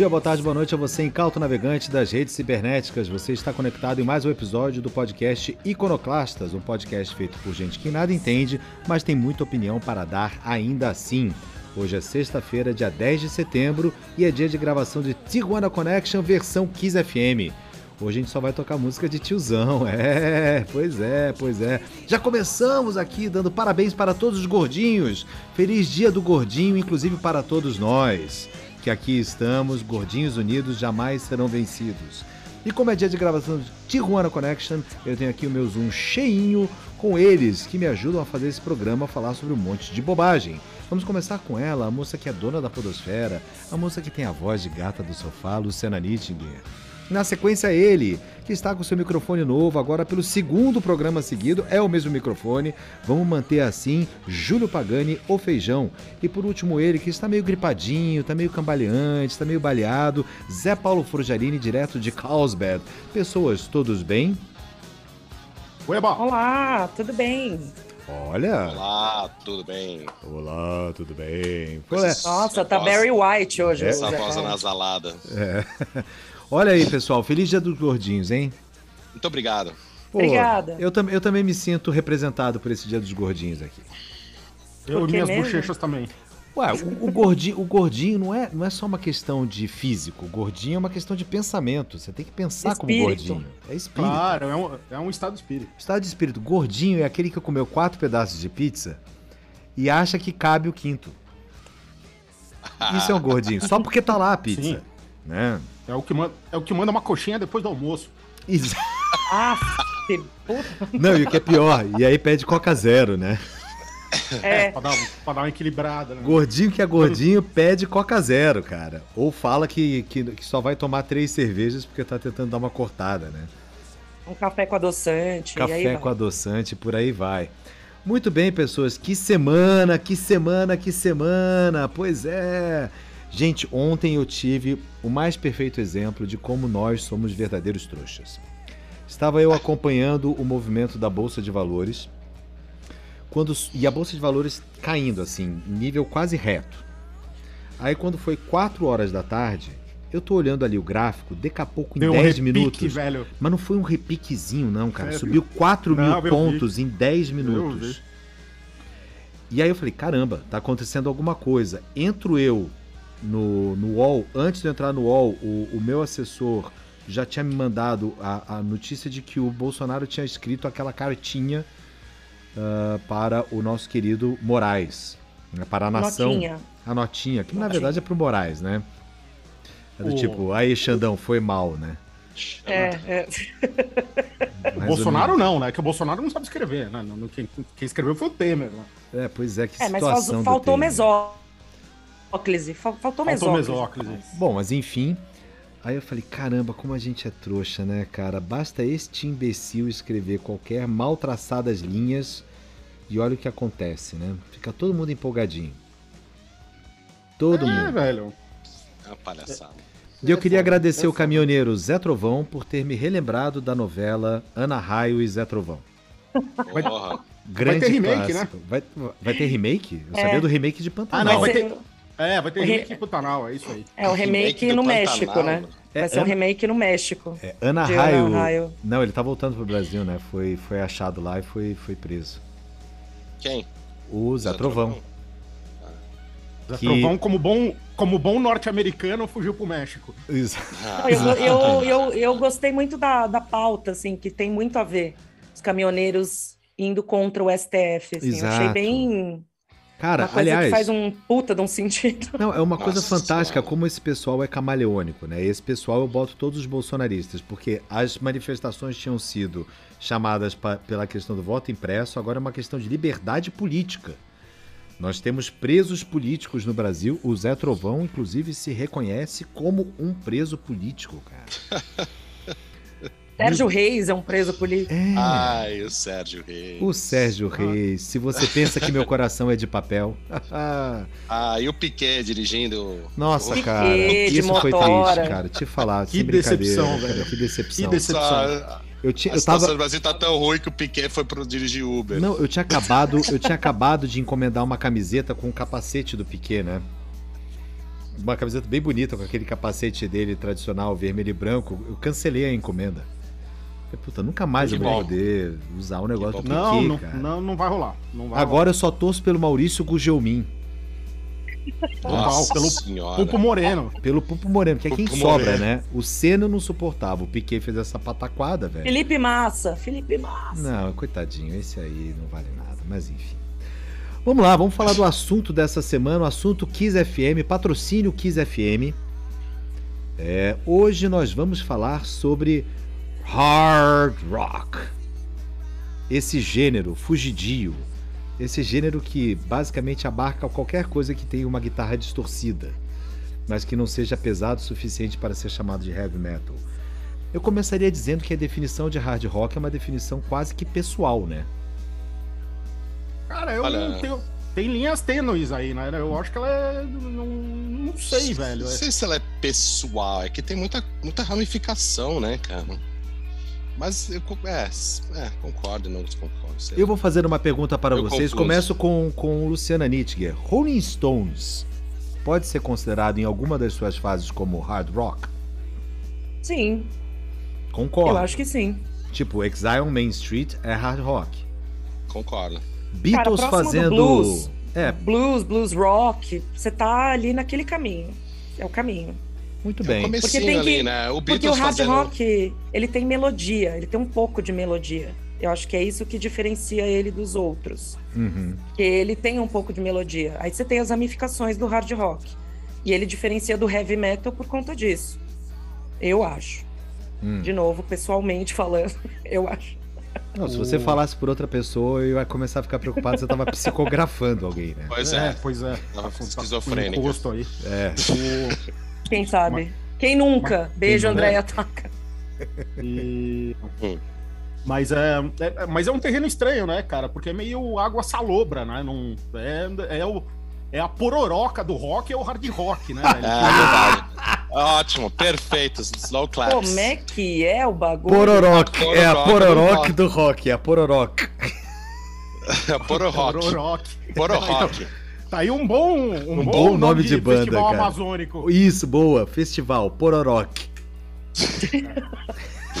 Dia, boa tarde, boa noite a você, incauto navegante das redes cibernéticas. Você está conectado em mais um episódio do podcast Iconoclastas, um podcast feito por gente que nada entende, mas tem muita opinião para dar ainda assim. Hoje é sexta-feira, dia 10 de setembro, e é dia de gravação de Tijuana Connection versão Kiss FM. Hoje a gente só vai tocar música de tiozão. É, pois é, pois é. Já começamos aqui dando parabéns para todos os gordinhos. Feliz dia do gordinho, inclusive para todos nós que aqui estamos, gordinhos unidos jamais serão vencidos. E como é dia de gravação de Tijuana Connection, eu tenho aqui o meu Zoom cheinho com eles que me ajudam a fazer esse programa falar sobre um monte de bobagem. Vamos começar com ela, a moça que é dona da podosfera, a moça que tem a voz de gata do sofá, Luciana Nittinger. Na sequência, ele, que está com seu microfone novo, agora pelo segundo programa seguido, é o mesmo microfone. Vamos manter assim, Júlio Pagani, o feijão. E por último, ele, que está meio gripadinho, está meio cambaleante, está meio baleado, Zé Paulo Forjarini, direto de Carlsbad. Pessoas, todos bem? Ueba. Olá, tudo bem? Olha. Olá, tudo bem? Olá, tudo bem? Nossa, tá Barry White hoje. Essa voz anasalada. É. Olha aí, pessoal. Feliz dia dos gordinhos, hein? Muito obrigado. Pô, Obrigada. Eu, tam eu também me sinto representado por esse dia dos gordinhos aqui. Eu e minhas mesmo? bochechas também. Ué, o, o, gordinho, o gordinho não é, não é só uma questão de físico. O gordinho é uma questão de pensamento. Você tem que pensar espírito. como gordinho. É espírito. Claro, é um, é um estado de espírito. Estado de espírito. Gordinho é aquele que comeu quatro pedaços de pizza e acha que cabe o quinto. Isso é um gordinho. Só porque tá lá a pizza. Sim. Né? É o que manda, é o que manda uma coxinha depois do almoço. Isso. Ah, Não, e o que é pior, e aí pede Coca Zero, né? É. pra, dar, pra dar uma equilibrada. Né? Gordinho que é gordinho pede Coca Zero, cara. Ou fala que, que, que, só vai tomar três cervejas porque tá tentando dar uma cortada, né? Um café com adoçante. Café com adoçante, por aí vai. Muito bem, pessoas. Que semana, que semana, que semana. Pois é. Gente, ontem eu tive o mais perfeito exemplo de como nós somos verdadeiros trouxas. Estava eu acompanhando o movimento da Bolsa de Valores quando e a Bolsa de Valores caindo assim, nível quase reto. Aí quando foi 4 horas da tarde, eu tô olhando ali o gráfico, daqui a pouco em Deu 10 um repique, minutos. Velho. Mas não foi um repiquezinho, não, cara. Subiu 4 não, mil pontos vi. em 10 minutos. E aí eu falei, caramba, tá acontecendo alguma coisa. Entro eu no, no UOL, antes de entrar no UOL, o, o meu assessor já tinha me mandado a, a, notícia de que o Bolsonaro tinha escrito aquela cartinha uh, para o nosso querido Moraes, né, para a nação. Notinha. A notinha, que notinha. na verdade é para o Moraes, né? É do tipo, aí Xandão, foi mal, né? É, é. O Bolsonaro não, né? Que o Bolsonaro não sabe escrever, né? Quem, quem escreveu foi o Temer, né? É, pois é, que é, situação mas faltou mesóclise. Faltou, faltou mesóclise. Bom, mas enfim. Aí eu falei, caramba, como a gente é trouxa, né, cara? Basta este imbecil escrever qualquer mal traçadas linhas e olha o que acontece, né? Fica todo mundo empolgadinho. Todo é, mundo. velho. É uma palhaçada. E eu queria agradecer o caminhoneiro Zé Trovão por ter me relembrado da novela Ana Raio e Zé Trovão. Vai, Grande vai ter remake, clássico. né? Vai, vai ter remake? Eu é. sabia do remake de Pantanal. Ah, não, vai ter, é, vai ter remake re... Pantanal, é isso aí. É, o remake, remake no México, né? É, vai ser um remake no México. É, Ana Raio. Ana Raio. Não, ele tá voltando pro Brasil, né? Foi, foi achado lá e foi, foi preso. Quem? O Zé, Zé Trovão. Zé que... Trovão, como bom, como bom norte-americano, fugiu pro México. Isso. Ah, Eu, eu, eu, eu gostei muito da, da pauta, assim, que tem muito a ver. Os caminhoneiros indo contra o STF, assim. Eu achei Exato. bem. Cara, Uma coisa aliás. que faz um puta de um sentido. Não, é uma coisa Nossa fantástica Senhora. como esse pessoal é camaleônico, né? Esse pessoal eu boto todos os bolsonaristas, porque as manifestações tinham sido chamadas pa- pela questão do voto impresso, agora é uma questão de liberdade política. Nós temos presos políticos no Brasil, o Zé Trovão, inclusive, se reconhece como um preso político, cara. Sérgio Reis é um preso político. É. Ai, o Sérgio Reis. O Sérgio Reis, se você pensa que meu coração é de papel. Ah, e o Piquet dirigindo. Nossa, Piquet cara, isso foi motora. triste, cara. Te falar, Que decepção, cara, velho. Que decepção. Que decepção. Eu, tinha, a eu situação tava. do Brasil tá tão ruim que o Piquet foi pro dirigir Uber. Não, eu tinha acabado, eu tinha acabado de encomendar uma camiseta com o capacete do Piquet, né? Uma camiseta bem bonita com aquele capacete dele tradicional, vermelho e branco. Eu cancelei a encomenda. Puta, nunca mais Que eu vou poder usar o negócio Que do bom. Piquet, Não, não, cara. não, não vai rolar. Não vai Agora eu só torço pelo Maurício Gugelmin, Nossa pelo- senhora. rolar. Pupo Moreno. pelo Pupo Moreno, que é quem Pupo sobra, Moreno. né? O Senna não suportava, o Piquet fez essa pataquada, velho. Felipe Massa. Felipe Massa. Não, coitadinho, esse aí não vale nada, mas enfim. Vamos lá, vamos falar do assunto dessa semana, o assunto Kiss FM, patrocínio Kiss FM. É, hoje nós vamos falar sobre hard rock. Esse gênero fugidio, esse gênero que basicamente abarca qualquer coisa que tenha uma guitarra distorcida, mas que não seja pesado o suficiente para ser chamado de heavy metal. Eu começaria dizendo que a definição de hard rock é uma definição quase que pessoal, né? Cara, eu Olha- não tenho. Tem linhas tênues aí, né? Eu acho que ela é. Não, não sei, velho. Não sei se ela é pessoal, é que tem muita, muita ramificação, né, cara? Mas eu é, é, concordo e não desconcordo. Eu vou fazer uma pergunta para Eu vocês. confuso. Começo com, com Luciana Nittiger. Rolling Stones pode ser considerado em alguma das suas fases como hard rock? Sim, Concordo. eu acho que sim. Tipo, Exile on Main Street é hard rock. Concordo. Beatles do fazendo. blues. É, Blues, blues rock, você tá ali naquele caminho. É o caminho. Muito É bem. comecinho Porque tem que- ali, né? O Porque o hard fazendo... rock, ele tem melodia, ele tem um pouco de melodia. Eu acho que é isso que diferencia ele dos outros. Uhum. Que ele tem um pouco de melodia. Aí você tem as ramificações do hard rock. E ele diferencia do heavy metal por conta disso. Eu acho. Hum. De novo, pessoalmente falando, eu acho. Não, se você falasse por outra pessoa, eu ia começar a ficar preocupado se você tava psicografando alguém, né? Pois é, é. pois é. Tava esquizofrênica. encosto aí. É. O- Quem sabe? Quem nunca? Beijo, quem? Andréia Taca. E- Hum. Mas é, é- mas é um terreno estranho, né, cara? Porque é meio água salobra, né? Não, é, é, o, é a pororoca do rock, é o hard rock, né? velho? É verdade. Ótimo, perfeito. Slow claps. Como é que é o bagulho? Pororock. É a Pororock do rock. É a pororock. Poro rock. Pororock. Tá aí um bom, um Um bom nome de banda, festival cara. amazônico. Isso, boa. Festival, pororock.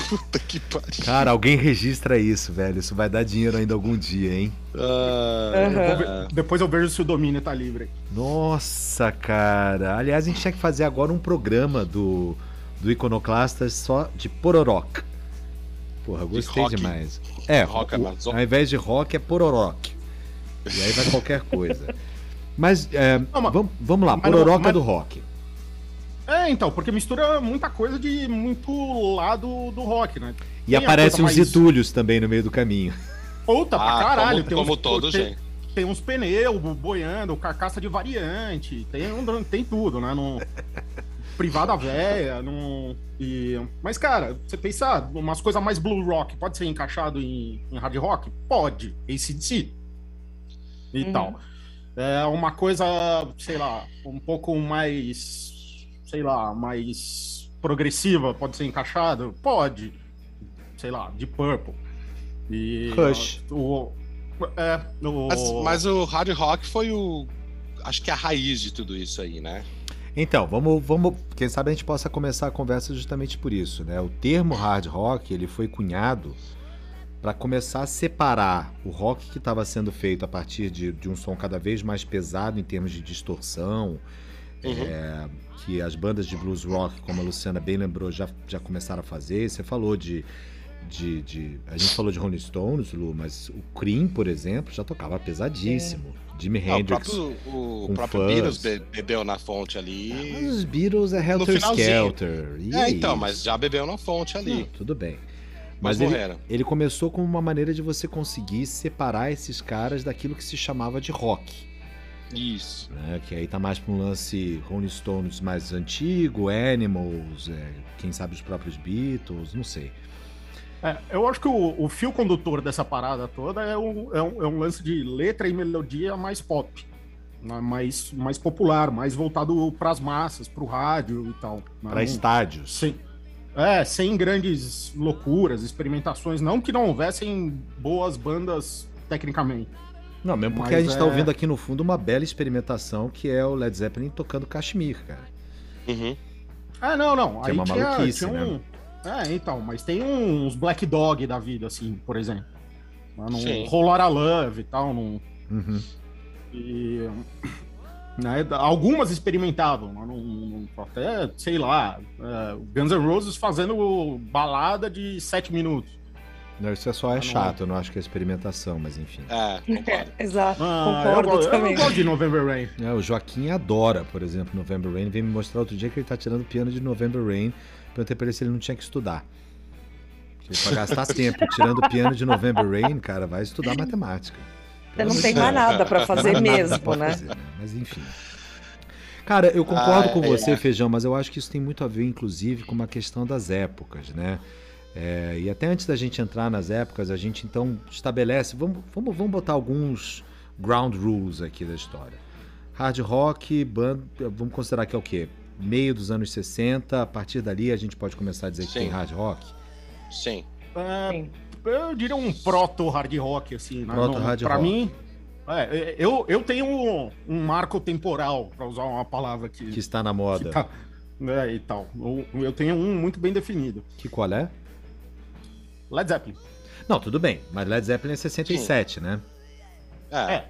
Puta que pariu. Cara, alguém registra isso, velho. Isso vai dar dinheiro ainda algum dia, hein? Ah, ver- depois eu vejo se o domínio tá livre. Nossa, cara. Aliás, a gente tinha que fazer agora um programa do, do Iconoclastas só de pororock. Porra, gostei rock. demais. É, Rock o- ao invés de rock é pororock. E aí vai qualquer coisa. Mas, é, Não, mas- vamos, vamos lá, mas pororoca mas- do rock. É, então, porque mistura muita coisa de muito lado do rock, né? E Tem aparecem uns mais- zitúlios também no meio do caminho. Puta pra Ah, caralho. como, tem como uns, todo, tem, gente. tem uns pneus boiando, carcaça de variante, tem, um- tem tudo, né? Num, privada velha, num, e, mas, cara, você pensar, umas coisas mais blue rock, pode ser encaixado em, em hard rock? Pode, ACDC e Uhum. tal. É uma coisa, sei lá, um pouco mais, sei lá, mais progressiva, pode ser encaixado? Pode. Sei lá, de Purple. E, Rush. O, é, o, Mas, mas o hard rock foi o. Acho que a raiz de tudo isso aí, né? Então, vamos, vamos. Quem sabe a gente possa começar a conversa justamente por isso, né? O termo hard rock ele foi cunhado para começar a separar o rock que estava sendo feito a partir de, de um som cada vez mais pesado em termos de distorção, Uhum. é, que as bandas de blues rock, como a Luciana bem lembrou, já, já começaram a fazer. Você falou de, de, de- A gente falou de Rolling Stones, Lu, mas o Cream, por exemplo, já tocava pesadíssimo. Jimi Ah, o Hendrix. próprio, o próprio. Beatles be- bebeu na fonte Mas ali. os Beatles é Helter. Skelter. E É, então, isso? mas já bebeu na fonte ali. Não, tudo bem. Mas Mas ele, ele começou como uma maneira de você conseguir separar esses caras daquilo que se chamava de rock. Isso. né? Que aí tá mais pra um lance Rolling Stones mais antigo, Animals, é, quem sabe os próprios Beatles, não sei. É, eu acho que o, o fio condutor dessa parada toda é um, é, um, é um lance de letra e melodia mais pop. né? Mais, mais popular, mais voltado pras massas, pro rádio e tal. né? Pra Não- estádios. Sem, é, sem grandes loucuras, experimentações. Não que não houvessem boas bandas tecnicamente. Não, mesmo porque Mas a gente tá é- ouvindo aqui no fundo uma bela experimentação que é o Led Zeppelin tocando Kashmir, cara. Uhum. Ah, não, não. Que é Aí uma tinha, maluquice, tinha né? um. É, então, mas tem uns Black Dog da vida, assim, por exemplo. Sim. Rolar a Love e tal. Num, Uhum. e, né, algumas experimentavam, não- não- até, sei lá, é, Guns N' Roses fazendo balada de sete minutos. Não, isso é só é não- chato, eu não acho que é experimentação, mas enfim. É, concordo. Exato, Ah, eu, concordo eu também. não gosto de November Rain. É, o Joaquim adora, por exemplo, November Rain. Veio me mostrar outro dia que ele tá tirando piano de November Rain. Perguntei pra ele se ele não tinha que estudar. Porque pra gastar tempo tirando piano de November Rain, cara, vai estudar matemática. Você não tem mais nada pra fazer Nada mesmo, pra né? fazer, Mas enfim. Cara, eu concordo Ah, com é, você, é. Feijão, mas eu acho que isso tem muito a ver, inclusive, com uma questão das épocas, né? É, e até antes da gente entrar nas épocas, a gente então estabelece. Vamos, vamos, vamos botar alguns ground rules aqui da história. Hard rock, band, vamos considerar que é o quê? Meio dos anos 60, a partir dali a gente pode começar a dizer que Sim. tem hard rock. Sim. É, Sim. Eu diria um proto hard rock, assim. né? Proto Não- hard pra rock. mim, é, eu, eu tenho um, um marco temporal, pra usar uma palavra que, Que está na moda. tá, né, e tal. Eu, eu tenho um muito bem definido. Que qual é? Led Zeppelin. Não, tudo bem, mas Led Zeppelin é 67, né? É. É,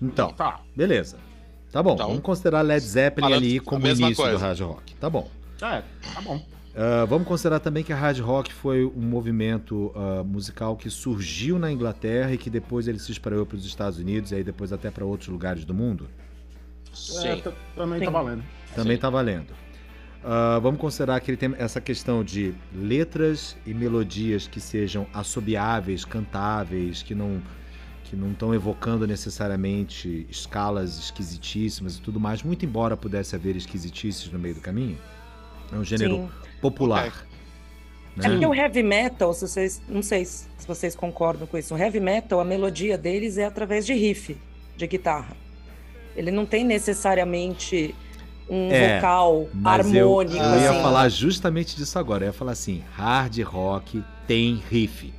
Então, tá. beleza. Tá bom, Então, vamos considerar Led Zeppelin ali como início do coisa. hard rock. Tá bom. É, tá bom. Ah, vamos considerar também que a hard rock foi um movimento ah, musical que surgiu na Inglaterra e que depois ele se espalhou para os Estados Unidos e aí depois até para outros lugares do mundo. É, Sim. t- também Sim. tá valendo. Também Sim. tá valendo. Ah, vamos considerar que ele tem essa questão de letras e melodias que sejam assobiáveis, cantáveis, que não que não estão evocando necessariamente escalas esquisitíssimas e tudo mais, muito embora pudesse haver esquisitices no meio do caminho. É um gênero Sim. Popular. É né? porque o heavy metal, se vocês, não sei se vocês concordam com isso, o heavy metal, a melodia deles é através de riff, de guitarra. Ele não tem necessariamente um É, vocal eu, harmônico, eu ia assim. falar justamente disso agora. Eu ia falar assim: hard rock tem riff.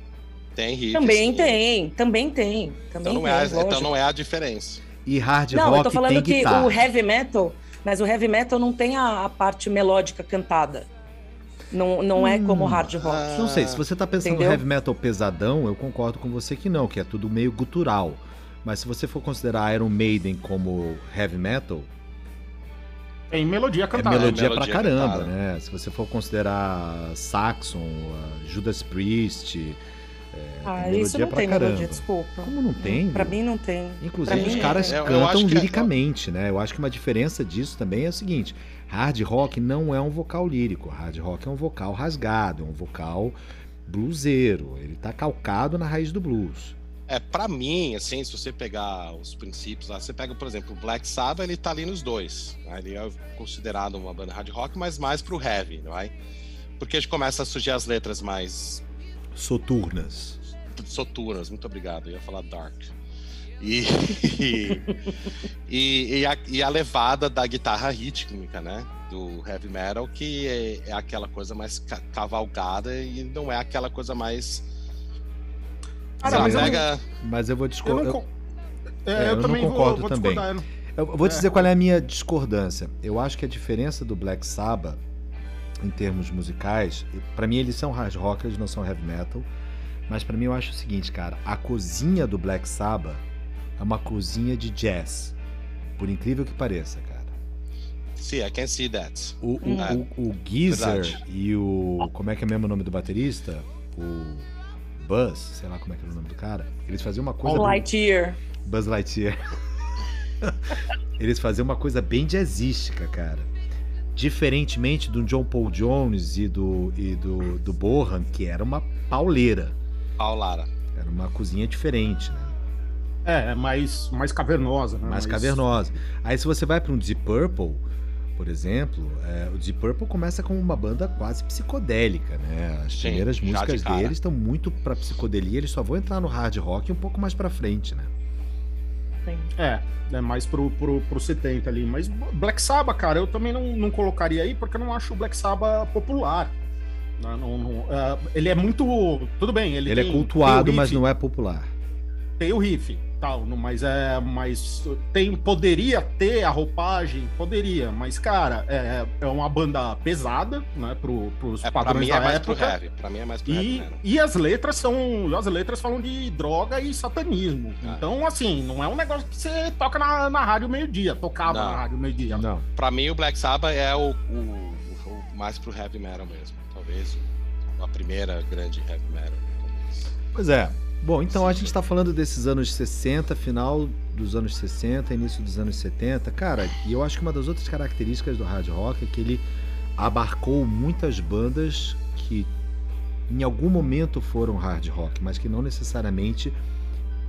Tem riff. Também sim. tem, também tem. Também Então não, tem, é, então não é a diferença. E hard Não, rock eu tô falando que guitarra. o heavy metal, mas o heavy metal não tem a, a parte melódica cantada. Não, não é como o hard rock. ah, Não sei, se você tá pensando Entendeu? heavy metal pesadão, eu concordo com você que não, que é tudo meio gutural. Mas se você for considerar Iron Maiden como heavy metal, Tem melodia é cantada. melodia, melodia pra caramba, cantada. né? Se você for considerar Saxon, Judas Priest, é, Ah, isso melodia não pra tem caramba. melodia, desculpa. Como não tem? Pra mim não tem. Inclusive, Pra os caras eu- eu cantam é- liricamente, né? Eu acho que uma diferença disso também é o seguinte: hard rock não é um vocal lírico, hard rock é um vocal rasgado, é um vocal bluseiro. Ele tá calcado na raiz do blues. É, pra mim, assim, se você pegar os princípios lá, você pega, por exemplo, o Black Sabbath, ele tá ali nos dois. né? Ele é considerado uma banda hard rock, mas mais pro heavy, não é? Porque a gente começa a surgir as letras mais Soturnas. soturnas, muito obrigado, eu ia falar dark. E, e, e, a, e a levada da guitarra rítmica, né? Do heavy metal, que é, é aquela coisa mais ca- cavalgada e não é aquela coisa mais. Cara, mas eu não-. Mas eu vou Eu, discordar. não, Eu, co- É, é, eu eu, não vou, concordo vou também. eu vou te É. dizer qual é a minha discordância. Eu acho que a diferença do Black Sabbath, em termos musicais, pra mim eles são hard rock, eles não são heavy metal. Mas pra mim eu acho o seguinte, cara, a cozinha do Black Sabbath uma cozinha de jazz. Por incrível que pareça, cara. See, I can see that. O, o, Hum. o, o Geezer Verdade. e o. Como é que é mesmo o nome do baterista? O Buzz, sei lá como é que é o nome do cara. Eles faziam uma coisa. bem- Lightyear. Buzz Lightyear. Eles faziam uma coisa bem jazzística, cara. Diferentemente do John Paul Jones e do, e do, do Bohan, que era uma pauleira. Paulara. Era uma cozinha diferente, né? É, é mais, mais cavernosa, né? mais cavernosa. Aí se você vai para um Deep Purple, por exemplo, é, o Deep Purple começa com uma banda quase psicodélica, né? As Sim, primeiras de músicas cara. deles estão muito para psicodelia, eles só vão entrar no hard rock um pouco mais para frente, né? Sim. É, é mais pro, pro, pro 70 ali. Mas Black Sabbath, cara, eu também não, não colocaria aí porque eu não acho o Black Sabbath popular. Não, não- não- é, ele é muito. Tudo bem, ele, Ele, tem- é cultuado, mas não é popular. Tem o riff, tal, não- mas é. Mas tem, poderia ter a roupagem, poderia, mas, cara, é, é uma banda pesada, né? Pro, pros É, pra padrões mim é da mais época. pro heavy. Pra mim é mais pro heavy E, metal. e as letras são. As letras falam de droga e satanismo. Ah. Então, assim, não é um negócio que você toca na, na rádio meio-dia, tocava Não. na rádio meio-dia. Não. Pra mim, o Black Sabbath é o, o- o mais pro heavy metal mesmo. Talvez a primeira grande heavy metal. talvez. Pois é. Bom, então a gente está falando desses anos 60, final dos anos 60, início dos anos 70. Cara, e eu acho que uma das outras características do hard rock é que ele abarcou muitas bandas que em algum momento foram hard rock, mas que não necessariamente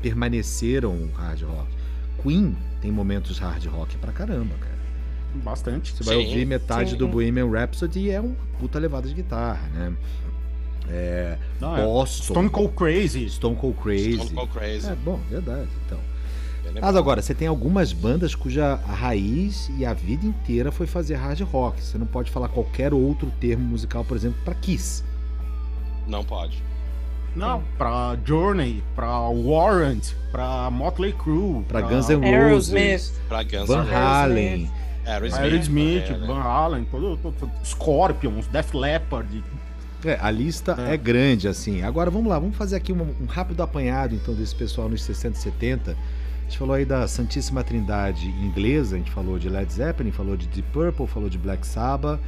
permaneceram hard rock. Queen tem momentos hard rock pra caramba, cara. Bastante. Você vai Sim. ouvir metade Sim. do Bohemian Rhapsody e é uma puta levada de guitarra, né? É, Não, é. Boston, Stone Cold Crazy. Stone Cold Crazy. Stone Cold Crazy. É, bom, verdade. Então. É Mas agora, você tem algumas bandas cuja a raiz e a vida inteira foi fazer hard rock. Você não pode falar qualquer outro termo musical, por exemplo, para Kiss. Não pode. Não, pra Journey, pra Warrant, pra Motley Crue, Pra Guns N' Roses, Aerosmith. Pra Guns Van N' Roses. Halen. Aerosmith. Aerosmith, é, né? Van Halen, todo, todo, todo- Scorpions, Def Leppard. É, a lista é. É. grande, assim. Agora vamos lá, vamos fazer aqui um, um rápido apanhado então desse pessoal nos 60 e 70. A gente falou aí da Santíssima Trindade inglesa, a gente falou de Led Zeppelin, falou de Deep Purple, falou de Black Sabbath.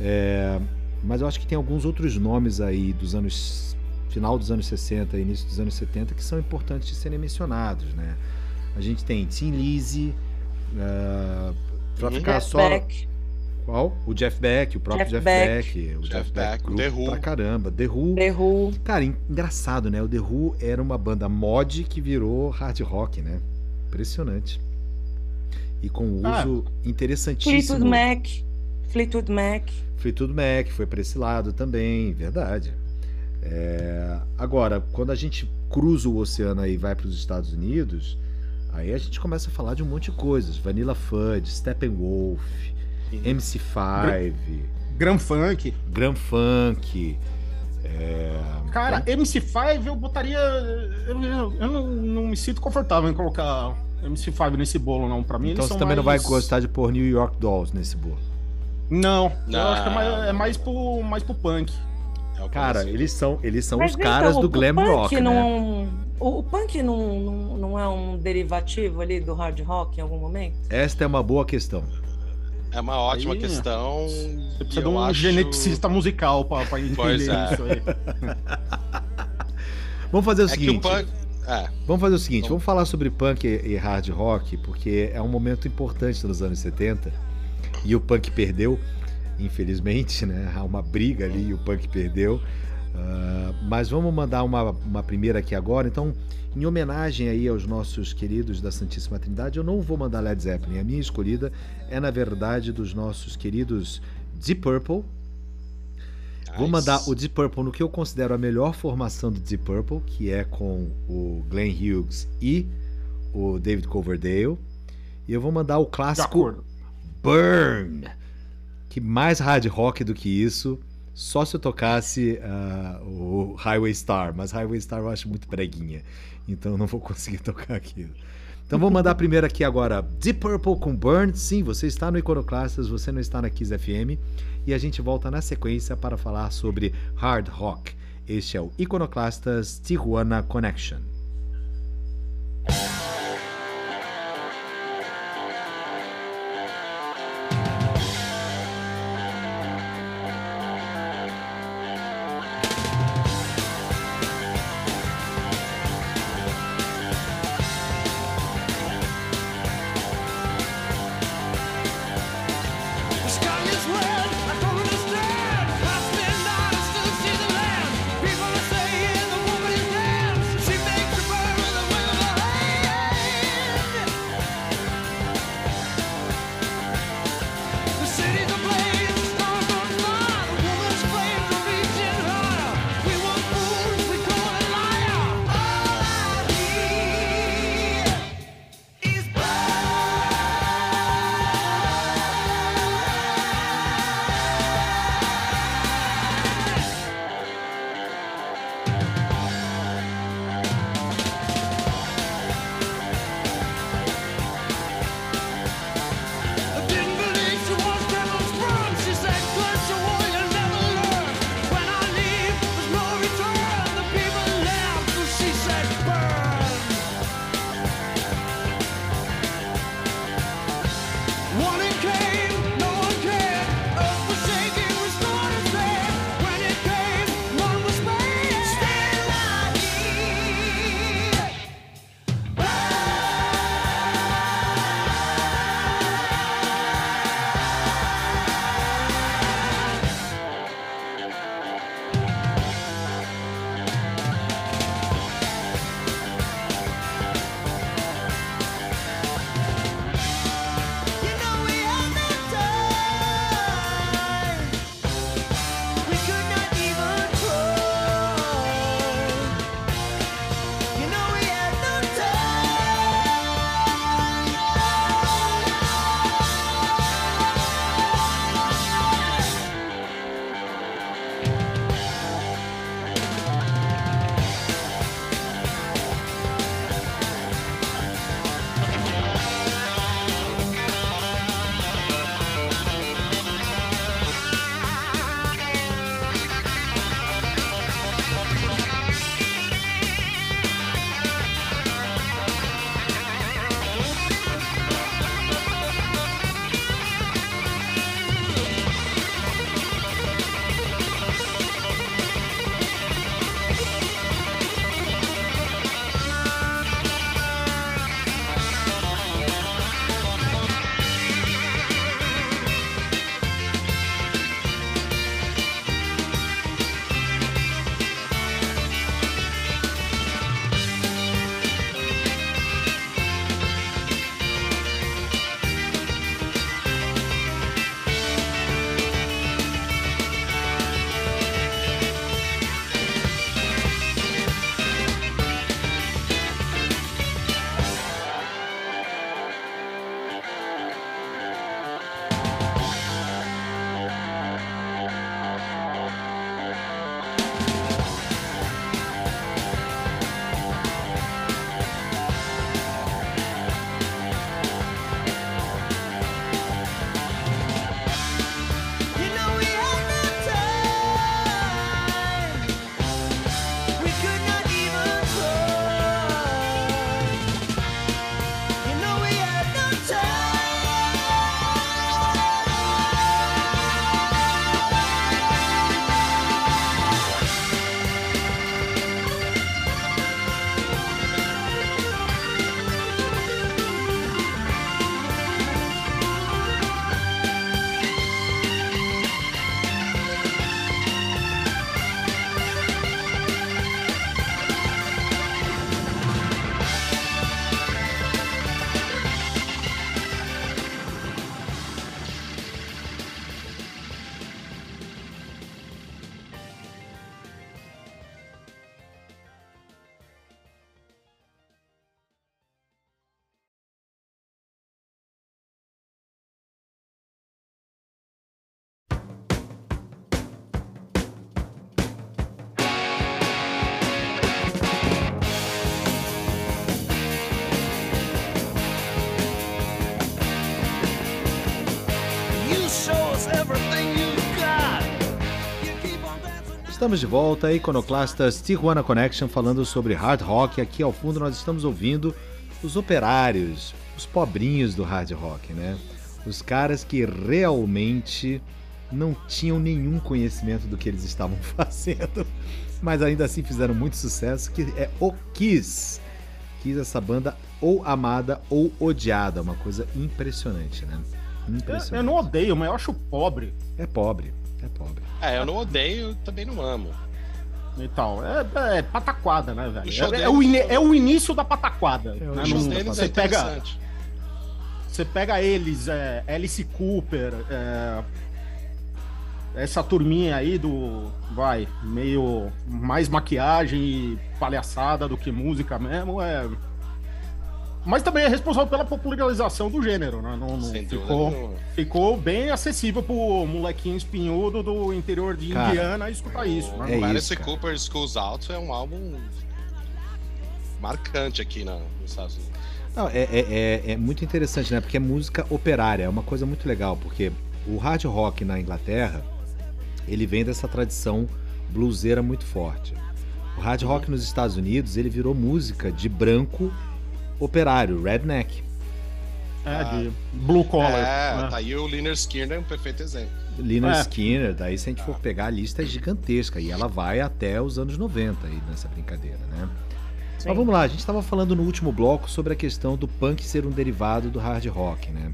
É, mas eu acho que tem alguns outros nomes aí dos anos. final dos anos 60 e início dos anos 70 que são importantes de serem mencionados, né? A gente tem Tim Lizzy, uh, pra Uhum. ficar Jeff só. Beck. Qual? O Jeff Beck, o próprio Jeff, Jeff Beck. Beck. O Jeff Jeff, Beck, Beck, The Who. pra caramba. The Who. The Who. Cara, en- engraçado, né? O The Who era uma banda mod que virou hard rock, né? Impressionante. E com um Ah. uso interessantíssimo. Fleetwood Mac. Fleetwood Mac. Fleetwood Mac foi pra esse lado também, verdade. É, Agora, quando a gente cruza o oceano aí e vai para os Estados Unidos, aí a gente começa a falar de um monte de coisas. Vanilla Fudge, Steppenwolf, MC5, Grand Funk. Grand Funk. é, Cara, MC5 eu botaria. Eu, eu- eu não, não me sinto confortável em colocar MC5 nesse bolo, não. Pra mim, Então eles você são também não vai mais- gostar de pôr New York Dolls nesse bolo. Não, eu Não. acho que é mais, é mais, pro, mais pro punk. É o Cara, eles são, eles são Mas os então, caras o- do glam rock, né? não, O, o punk não, não, não é um derivativo ali do hard rock em algum momento? Esta é uma boa questão. É uma ótima Aí, questão. Você precisa de um acho- geneticista musical pra, pra entender Pois é. isso aí. Vamos fazer o É que seguinte. o punk. É, Vamos fazer o seguinte, Vamos. falar sobre punk e e hard rock, porque é um momento importante nos anos 70 e o punk perdeu, infelizmente, né? Há uma briga ali e o punk perdeu. Ah, mas vamos mandar uma, uma primeira aqui agora. Então, em homenagem aí aos nossos queridos da Santíssima Trindade, eu não vou mandar Led Zeppelin. A minha escolhida é, na verdade, dos nossos queridos Deep Purple. Vou nice. mandar o Deep Purple no que eu considero a melhor formação do Deep Purple, que é com o Glenn Hughes e o David Coverdale. E eu vou mandar o clássico. Burn, que mais hard rock do que isso, só se eu tocasse ah, o Highway Star, mas Highway Star eu acho muito breguinha, então não vou conseguir tocar aquilo. Então vou mandar primeiro aqui agora Deep Purple com Burn. Sim, você está no Iconoclastas, você não está na Kiss FM. E a gente volta na sequência para falar sobre hard rock. Este é o Iconoclastas Tijuana Connection. Estamos de volta, Iconoclastas Tijuana Connection, falando sobre hard rock. Aqui ao fundo nós estamos ouvindo os operários, os pobrinhos do hard rock, né? Os caras que realmente não tinham nenhum conhecimento do que eles estavam fazendo, mas ainda assim fizeram muito sucesso, que é o Kiss. Kiss, essa banda ou amada ou odiada, uma coisa impressionante, né? Impressionante. Eu, eu não odeio, mas eu acho pobre. É pobre. É pobre. É, eu não odeio, também não amo. Então, é, é pataquada, né, velho? É, é, o in, é o início da pataquada. É, né? Não, deles você é pega, Você pega eles, é, Alice Cooper, é, essa turminha aí do. Vai, meio mais maquiagem e palhaçada do que música mesmo, é mas também é responsável pela popularização do gênero, né? Não, não ficou, ficou bem acessível pro molequinho espinhudo do interior de cara, Indiana escutar isso. Né? É Alice Cooper Schools Out é um álbum marcante aqui na, nos Estados Unidos. Não, é, é, é, é, muito interessante, né? Porque é música operária, é uma coisa muito legal, porque o hard rock na Inglaterra, ele vem dessa tradição bluseira muito forte. O hard rock nos Estados Unidos, ele virou música de branco operário, redneck. É, Ah. de blue collar. É, né? tá aí o Liner Skinner é um perfeito exemplo. Lina É. Skinner, daí se a gente for pegar a lista é gigantesca e ela vai até os anos 90 aí nessa brincadeira, né? Sim. Mas vamos lá, a gente estava falando no último bloco sobre a questão do punk ser um derivado do hard rock, né?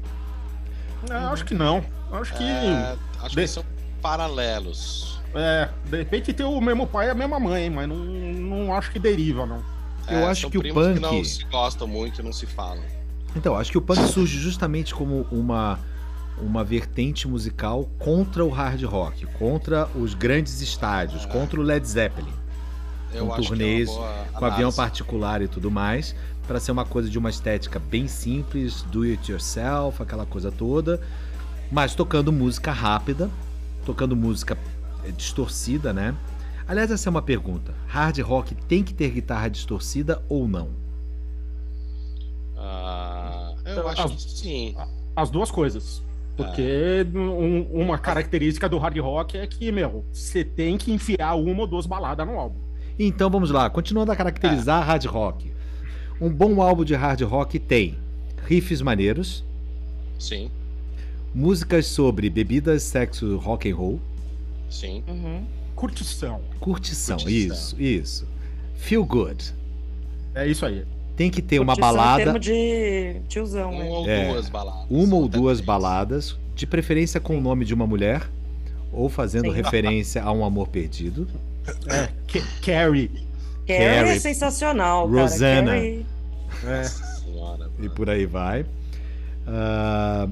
É, acho que não. Acho que. É, acho De- que são paralelos. É, de repente tem o mesmo pai e a mesma mãe, mas não, não acho que deriva, não. Eu É, acho são que o punk- que não se gostam muito e não se falam. Então, acho que o punk surge justamente como uma, uma vertente musical contra o hard rock, contra os grandes estádios, contra o Led Zeppelin, Eu Com acho turnês, é com avião particular e tudo mais, para ser uma coisa de uma estética bem simples, do it yourself, aquela coisa toda, mas tocando música rápida, tocando música distorcida, né? Aliás, essa é uma pergunta. Hard rock tem que ter guitarra distorcida ou não? Ah, eu Então, acho as- que sim. As duas coisas. Porque um- uma característica do hard rock é que, meu, você tem que enfiar uma ou duas baladas no álbum. Então vamos lá, continuando a caracterizar hard rock. Um bom álbum de hard rock tem riffs maneiros, Sim, músicas sobre bebidas, sexo, rock and roll, sim. Uhum. Curtição. curtição, Curtição. isso, isso. Feel good. É isso aí. Tem que ter uma Curtição é balada, termo de tiozão, Uma né? ou É, duas baladas. uma ou duas baladas, de preferência com o nome de uma mulher, ou fazendo Sim. referência a um amor perdido. É, Ca- Carrie. Carrie é Carrie. sensacional, cara. Rosanna. Carrie- É. Senhora. E por aí vai. Ah,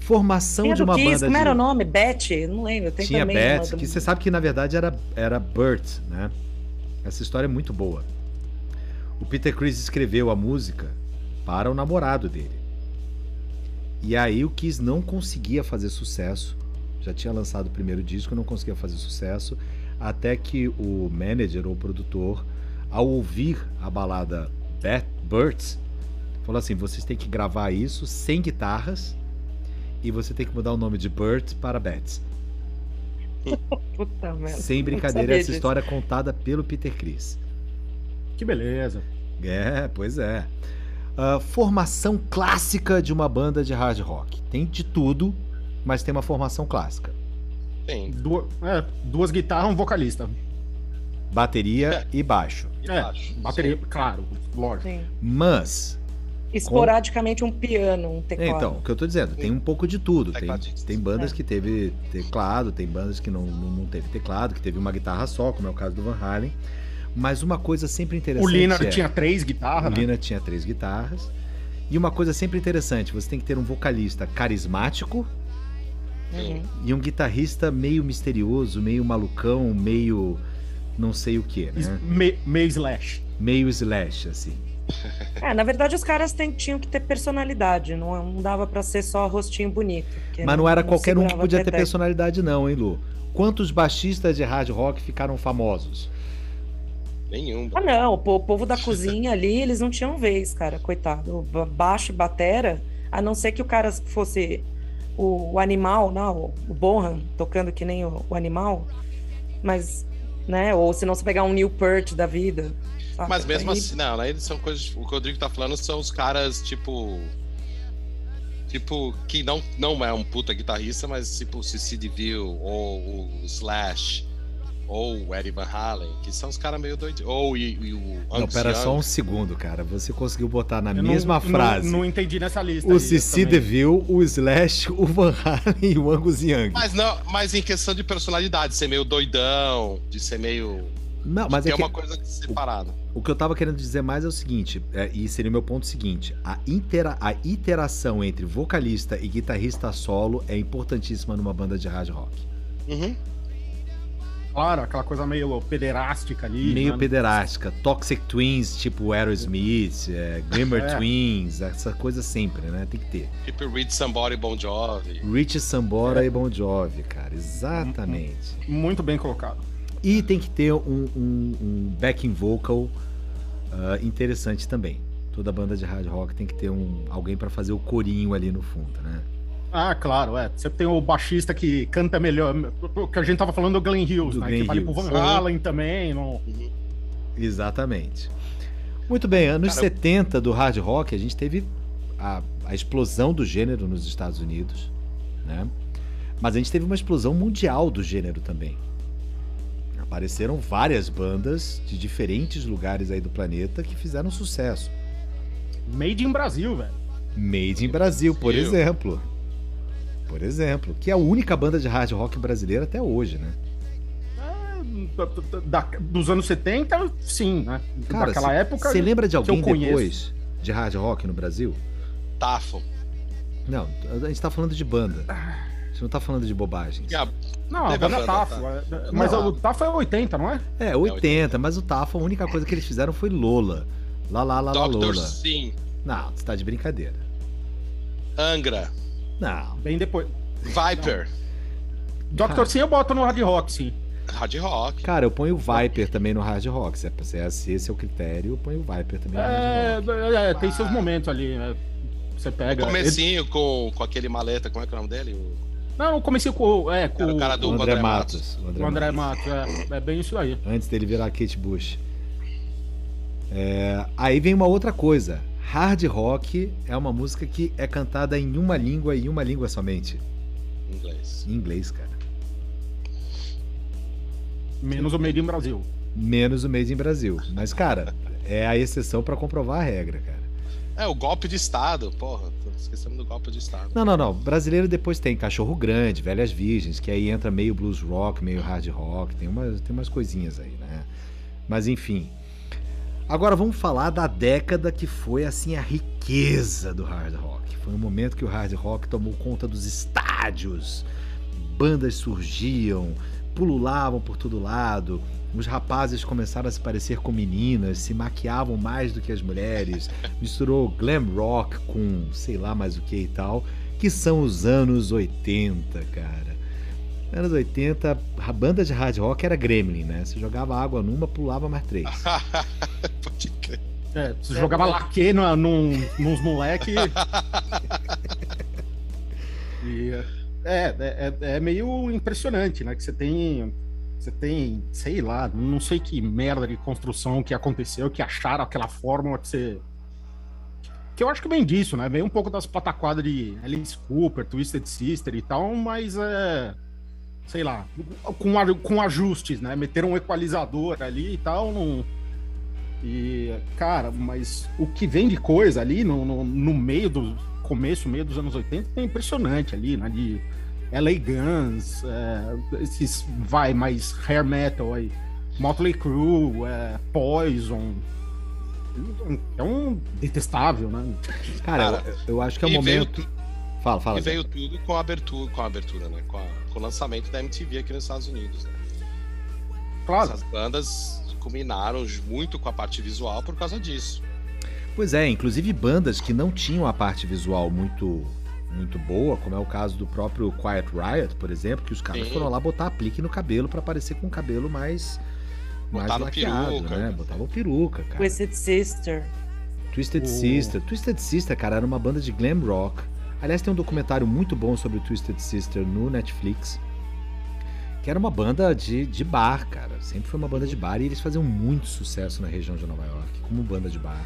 formação Tinha de uma Kiss, banda como de... era o nome? Beth? Não lembro. Tem Tinha Beth, uma que você sabe que na verdade era, era Burt, né? Essa história é muito boa. O Peter Chris escreveu a música para o namorado dele. E aí o Kiss não conseguia fazer sucesso. Já tinha lançado o primeiro disco, não conseguia fazer sucesso. Até que o manager ou produtor, ao ouvir a balada Beth, Burt, falou assim: vocês têm que gravar isso sem guitarras e você tem que mudar o nome de Burt para Beth. Puta merda. Sem brincadeira, essa disso. história é contada pelo Peter Chris. Que beleza. É, pois é. Ah, formação clássica de uma banda de hard rock. Tem de tudo, mas tem uma formação clássica. Tem. Du- é, duas guitarras, um vocalista. Bateria e baixo. E É, baixo. bateria, claro, lógico. Sim. Mas, Esporadicamente um piano, um teclado. então, o que eu tô dizendo, tem um pouco de tudo. Tem, tem bandas É. que teve teclado, tem bandas que não, não, teve teclado, que teve uma guitarra só, como é o caso do Van Halen. Mas uma coisa sempre interessante O Lina é... tinha três O guitarras, né? Lina tinha três guitarras. E uma coisa sempre interessante, você tem que ter um vocalista carismático Uhum. e um guitarrista meio misterioso, meio malucão, meio não sei o que, né? Me, meio slash. Meio slash, assim. É, na verdade os caras tem- tinham que ter personalidade, não, não dava pra ser só rostinho bonito. Mas não era qualquer um que podia ter personalidade não, hein, Lu? Quantos baixistas de hard rock ficaram famosos? Nenhum. Ah, não, o po- o povo da cozinha ali, eles não tinham vez, cara, coitado. Baixo e batera, a não ser que o cara fosse o, o animal, não, o, o Bonham, tocando que nem o, o animal, mas, né, ou se não você pegar um Neil Peart da vida. Mas mesmo assim, não, aí são coisas. O que o Rodrigo tá falando são os caras, tipo. Tipo, que não, não é um puta guitarrista, mas tipo o Cici DeVille, ou o Slash, ou o Eddie Van Halen, que são os caras meio doidos. Ou e, e o Não, Angus pera só Young. um segundo, cara. Você conseguiu botar na Eu mesma não, frase Não, não entendi nessa lista. o Cici. DeVille, o Slash, o Van Halen e o Angus Young. Mas não, mas em questão de personalidade, ser meio doidão, de ser meio. Não, mas é é que... uma coisa separada. O que eu tava querendo dizer mais é o seguinte, é, e seria o meu ponto seguinte: a, intera a interação entre vocalista e guitarrista solo é importantíssima numa banda de hard rock. Uhum. Claro, aquela coisa meio pederástica ali. Meio né? pederástica, Toxic Twins, tipo Aerosmith, é, Glimmer É. Twins, essa coisa sempre, né? Tem que ter. Tipo Read Somebody Bon Jovi. Rich Sambora É. e Bon Jovi, cara, exatamente. Muito bem colocado. E tem que ter um, um- um backing vocal ah, interessante também. Toda banda de hard rock tem que ter um, alguém pra fazer o corinho ali no fundo, né? Ah, claro, é. Você tem o baixista que canta melhor. O que a gente tava falando do Glenn Hughes, Do né? Glenn que vale pro. Van Halen também. Não... Exatamente. Muito bem, anos Cara, 70 do hard rock, a gente teve a, a explosão do gênero nos Estados Unidos, né? Mas a gente teve uma explosão mundial do gênero também. Apareceram várias bandas de diferentes lugares aí do planeta que fizeram sucesso. Made in Brasil, velho. Made in Brasil, por Eu. exemplo. Por exemplo, que é a única banda de hard rock brasileira até hoje, né? É, da- dos anos 70, sim, né? Daquela cê- época. Você lembra de eu alguém conheço. depois de hard rock no Brasil? Tafo. Não, a gente tá falando de banda. A gente não tá falando de bobagens. A- Não, a Teve a banda Tafo. é- Mas Não. o Tafo é 80, não é? É, 80, mas o Tafa, a única coisa que eles fizeram foi Lola. Lá, lá, lá, lá, Dr. Lola. Sim. Não, você tá de brincadeira. Angra. Não. Bem depois. Viper. Dr. Sim eu boto no hard rock, sim. Hard rock. Cara, eu ponho o Viper também no hard rock. Se é- se é- se esse é o critério, eu ponho o Viper também no hard É, rock. é, tem seus momentos ali. né? Você pega. Comecinho com, com aquele maleta, como é que é o nome dele? O, Não, eu comecei com, é, com Era o cara do O André, André Matos. O André o André Matos. Matos. É, é bem isso aí. Antes dele virar Kate Bush. É, aí vem uma outra coisa. Hard rock é uma música que é cantada em uma língua e uma língua somente. inglês. Em inglês, cara. Menos o Made in Brasil. Menos o Made in Brasil. Mas, cara, é a exceção pra comprovar a regra, cara. É, o golpe de Estado. Porra, tô esquecendo do golpe de Estado. Não, não, não. Brasileiro depois tem Cachorro Grande, Velhas Virgens, que aí entra meio blues rock, meio hard rock, tem umas, tem umas coisinhas aí, né? Mas enfim. Agora vamos falar da década que foi assim a riqueza do hard rock. Foi um momento que o hard rock tomou conta dos estádios, bandas surgiam, pululavam por todo lado, os rapazes começaram a se parecer com meninas, se maquiavam mais do que as mulheres, misturou glam rock com sei lá mais o que e tal, que são os anos 80, cara. Anos 80, a banda de hard rock era Gremlin, né? Você jogava água numa, pulava mais três. Pode crer. É, você jogava laque no, num, nos moleque. e, é, é, é- é meio impressionante, né? Que você tem. Você tem, sei lá, não sei que merda de construção que aconteceu, que acharam aquela fórmula que você. Que eu acho que vem disso, né? Vem um pouco das pataquadas de Alice Cooper, Twisted Sister e tal, mas é. Sei lá, com, com ajustes, né? Meteram um equalizador ali e tal, não. E, cara, mas o que vem de coisa ali no, no, no meio do começo, meio dos anos 80 é impressionante ali, né? De LA Guns, é, esses vai mais hair metal aí, Motley Crue, é, Poison. É um detestável, né? Cara, Cara, eu, eu acho que é o veio momento. Fala, fala. E veio tudo com a abertura, com a abertura, né? Com, a- com o lançamento da MTV aqui nos Estados Unidos. Né? Claro, Essas bandas culminaram muito com a parte visual por causa disso. Pois é, inclusive bandas que não tinham a parte visual muito muito boa, como é o caso do próprio Quiet Riot, por exemplo, que os caras Sim. foram lá botar aplique no cabelo pra parecer com o cabelo mais mais Botaram laqueado, peruca. né? Botavam peruca, cara. Twisted Sister. Twisted O- Sister. Twisted Sister, cara, era uma banda de glam rock. Aliás, tem um documentário muito bom sobre o Twisted Sister no Netflix. Que era uma banda de, de bar, cara. Sempre foi uma banda de bar e eles faziam muito sucesso na região de Nova York, como banda de bar.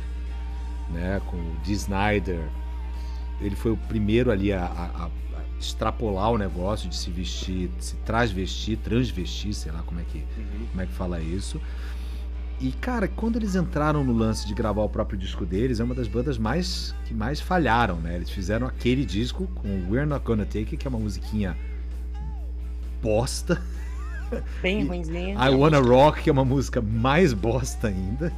Né? Com o Dee Snyder. Ele foi o primeiro ali a, a- a extrapolar o negócio de se vestir, se transvestir, transvestir, sei lá como é que, como é que fala isso. E, cara, quando eles entraram no lance de gravar o próprio disco deles, é uma das bandas mais que mais falharam, né? Eles fizeram aquele disco com We're Not Gonna Take It, que é uma musiquinha bosta. Bem ruimzinha. I Wanna Rock, que é uma música mais bosta ainda.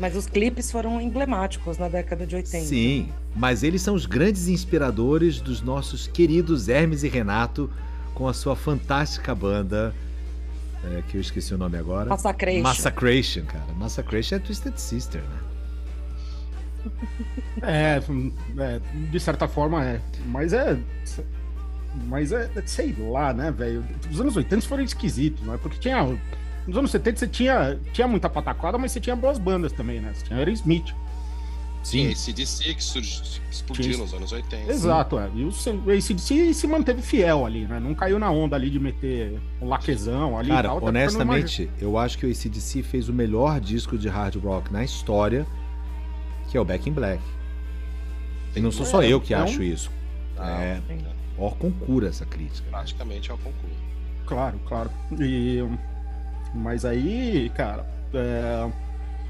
Mas os clipes foram emblemáticos na década de 80. Sim, mas eles são os grandes inspiradores dos nossos queridos Hermes e Renato com a sua fantástica banda, é, que eu esqueci o nome agora. Massacration. Massacration, cara. Massacration é Twisted Sister, né? é, é, de certa forma é. Mas é. Mas é, sei lá, né, velho? Os anos 80 foram esquisitos, né? Porque tinha. Nos anos 70 você tinha, tinha muita pataquada, mas você tinha boas bandas também, né? Você tinha Aerosmith. Tinha esse DC que surgiu, explodiu Tinha- nos anos 80. Exato, é. E o ACDC se manteve fiel ali, né? Não caiu na onda ali de meter um laquezão ali Cara, e tal. honestamente, eu acho que o ACDC fez o melhor disco de hard rock na história, que é o Back in Black. E não sou só eu que é acho isso. Não, É, Sim. ó, concura essa crítica. praticamente é o concurso. Claro, claro. E, mas aí, cara, é,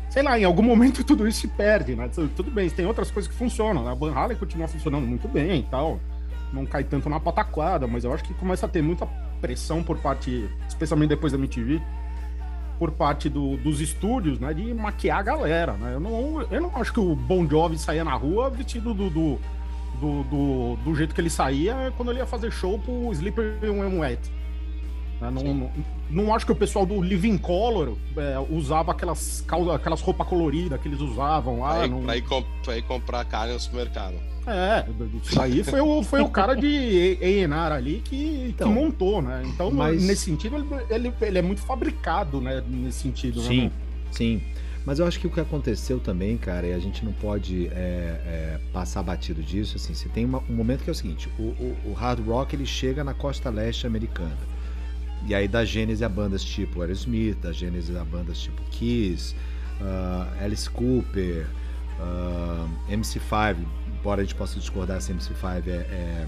sei lá, em algum momento tudo isso se perde, né? Tudo bem, tem outras coisas que funcionam. né? A Van Halen continua funcionando muito bem e tal. Não cai tanto na pataquada, mas eu acho que começa a ter muita pressão por parte, especialmente depois da MTV, por parte do- dos estúdios, né? De maquiar a galera, né? Eu não, eu não acho que o Bon Jovi saía na rua vestido do, do, do, do, do jeito que ele saía quando ele ia fazer show pro Sleeper When Wet. Né? Não, não, não acho que o pessoal do Living Color é, usava aquelas, aquelas roupas coloridas que eles usavam lá. pra, ir, não- pra ir com- pra ir comprar carne no supermercado. É, isso aí foi o, foi o cara de A&R ali que, Então, que montou, né? Então, mas- nesse sentido, ele, ele, ele é muito fabricado, né? Nesse sentido, Sim, né? sim. Mas eu acho que o que aconteceu também, cara, e a gente não pode é, é, passar batido disso, assim, você tem uma- um momento que é o seguinte, o, o- o hard rock ele chega na costa leste americana. E aí dá gênese a bandas tipo Aerosmith, dá gênese a bandas tipo Kiss, ah, Alice Cooper, ah, MC5, embora a gente possa discordar se MC5 é, é-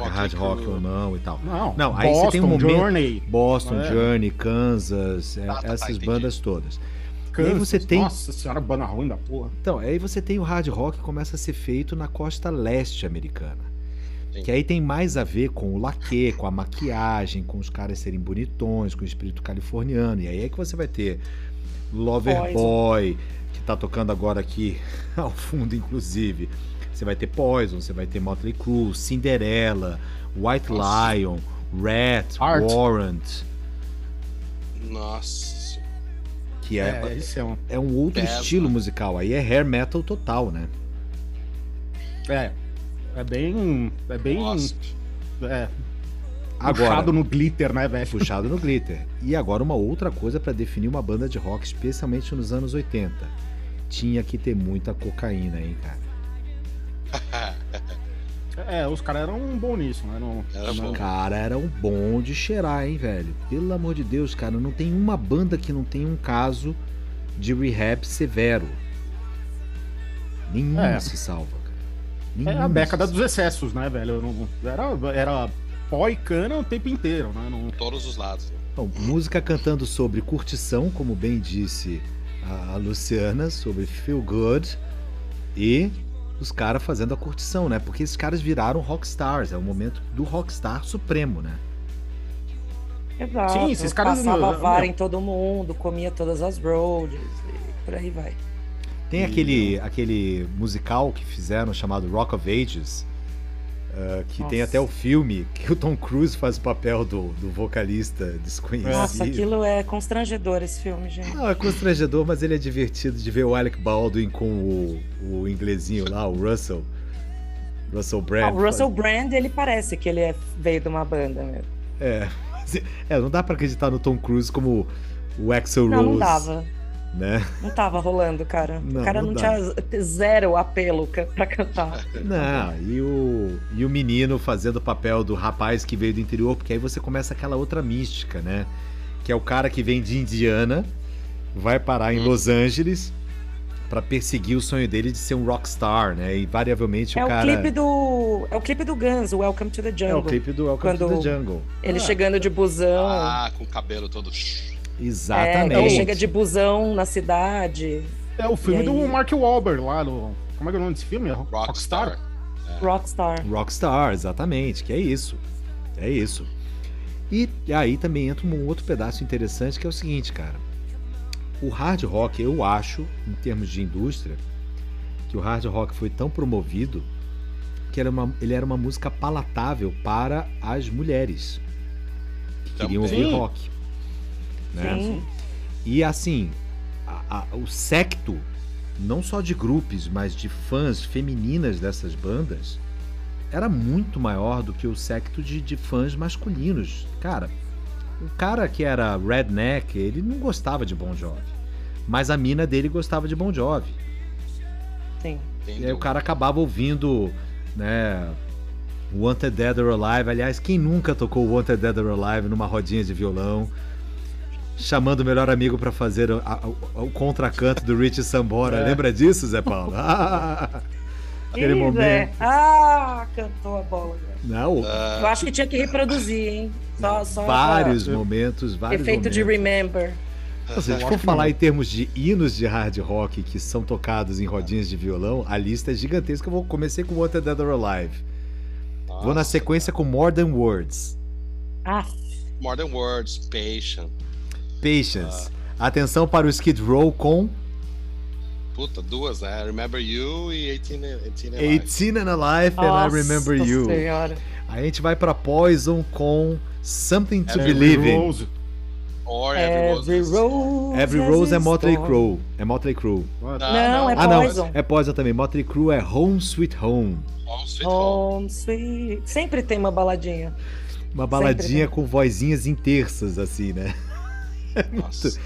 é hard rock ou não e tal. Não, Não, aí você tem um Boston, momento- Journey, Boston, É. Journey, Kansas, é, Tá, tá, tá, essas entendi. bandas todas. Kansas, aí você tem- Nossa senhora, banda ruim da porra. Então, aí você tem o hard rock que começa a ser feito na costa leste americana. Sim. Que aí tem mais a ver com o laque, com a maquiagem, com os caras serem bonitões, com o espírito californiano. E aí é que você vai ter Loverboy, que tá tocando agora aqui ao fundo, inclusive. Você vai ter Poison, você vai ter Motley Crue, Cinderella, White Nossa. Lion, Rat, Art. Warrant, Nossa. que É, é, esse é um. é um outro Pesa. estilo musical. Aí é hair metal total, né? É. É bem. É bem. Nossa. É, Agora, puxado no glitter, né, velho? puxado no glitter. E agora uma outra coisa para definir uma banda de rock, especialmente nos anos 80. Tinha que ter muita cocaína, hein, cara. É, os caras eram bons nisso, né? Não, Era não-. Cara, era um bom de cheirar, hein, velho. Pelo amor de Deus, cara, não tem uma banda que não tem um caso de rehab severo. Nenhuma É. se salva, É a década dos excessos, né, velho? Não- Era, era pó e cana o tempo inteiro, né? Não, Todos os lados. Bom, música cantando sobre curtição, como bem disse a Luciana, sobre feel good e os caras fazendo a curtição, né? Porque esses caras viraram rockstars, é o momento do rockstar supremo, né? Exato. Sim, esses caras- Passava meu- vara em todo mundo, comia todas as roads e por aí vai. Tem E- aquele, aquele musical que fizeram chamado Rock of Ages, ah, que tem Nossa. até o filme que o Tom Cruise faz o papel do, do vocalista desconhecido. Nossa, aquilo é constrangedor esse filme, gente. Não, é constrangedor, mas ele é divertido de ver o Alec Baldwin com o, o inglesinho lá, o Russell. Russell Ah, Brand. o Russell Brand, ele parece que ele é, veio de uma banda mesmo. É, mas, é, não dá pra acreditar no Tom Cruise como o Axel Não, Rose. não dava. Né? Não tava rolando, cara. Não, o cara não não, tinha zero apelo pra cantar. Não, e o, e o menino fazendo o papel do rapaz que veio do interior, porque aí você começa aquela outra mística, né? Que é o cara que vem de Indiana, vai parar em Hum. Los Angeles pra perseguir o sonho dele de ser um rockstar, né? E invariavelmente É o o cara. clipe do. É o clipe do Guns, o Welcome to the É Jungle. o clipe do Welcome to Quando- the Jungle. Ele Ah. chegando de busão. Ah, com o cabelo todo. É, Exatamente. ele chega de busão na cidade. É o filme aí? do Mark Wahlberg lá no. Como é que é o nome desse filme? Rockstar. Rockstar. Rockstar, exatamente, que é isso. É isso. E aí também entra um outro pedaço interessante que é o seguinte, cara. O hard rock, eu acho, em termos de indústria, que o hard rock foi tão promovido que era uma, ele era uma música palatável para as mulheres que queriam ouvir Sim. rock. Né? Sim. E assim, a- a- o secto, não só de grupos, mas de fãs femininas dessas bandas, era muito maior do que o secto de, de fãs masculinos. Cara, o cara que era redneck, ele não gostava de Bon Jovi. Mas a mina dele gostava de Bon Jovi. Sim. E aí o cara acabava ouvindo, né? Wanted Dead or Alive. Aliás, quem nunca tocou Wanted Dead or Alive numa rodinha de violão? Chamando o melhor amigo pra fazer o, a- o- o contracanto do Rich Sambora. É. Lembra disso, Zé Paulo? Aquele Ih, momento. Zé. Ah, cantou a bola. Não, Ah, Eu acho que tinha que reproduzir, hein? Só, só vários pra- momentos, vários Efeito de momentos. remember. Ou seja, se for falar em termos de hinos de hard rock que são tocados em rodinhas de violão, a lista é gigantesca. Eu vou comecei com Wanted Dead or Alive. Vou na nossa. sequência com More Than Words. Ah, More Than Words, Patient. Patience. Atenção para o Skid Row com Puta, duas, né? Remember You e 18, 18 Alive. 18 and Alive and I nossa Remember You. Senhora. A gente vai para Poison com Something to Every Believe in. Rose. Or Every Rose. Every rose. Every has Rose é a Motley. Crue. É Motley Crue. Não, Não, é Ah, não. Poison. É Poison também. Motley Crue é Home Sweet Home. Home Sweet Home. Home sweet. Sempre tem uma baladinha. Uma baladinha Sempre. com vozinhas em terças, assim, né? Nossa.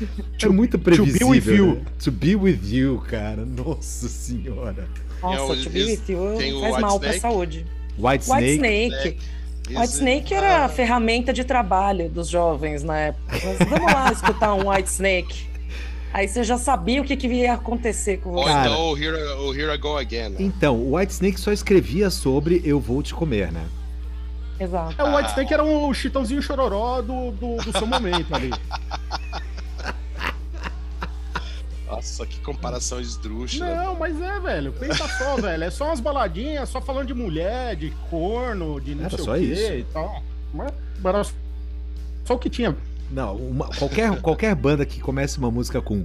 é muito be previsível. with you. né? To be with you, cara. Nossa senhora. Nossa, o- to be with you faz White mal pra Snake. saúde. White White Snake. Snake. Is White Snake era a ferramenta de trabalho dos jovens na época. Mas vamos lá escutar um White Snake. Aí você já sabia o que, que ia acontecer com você. Cara. então o Here, Here I Go Again. né? Então, o White Snake só escrevia sobre Eu Vou Te Comer, né? Exato. É, o White Snake era um chitãozinho chororó do, do, do seu momento ali. Nossa, que comparação esdrúxula. Não, mas é, velho. Pensa só, velho. É só umas baladinhas, só falando de mulher, de corno, de não Era sei só o quê isso. e tal. Mas era só o que tinha. Não, uma- qualquer, qualquer banda que comece uma música com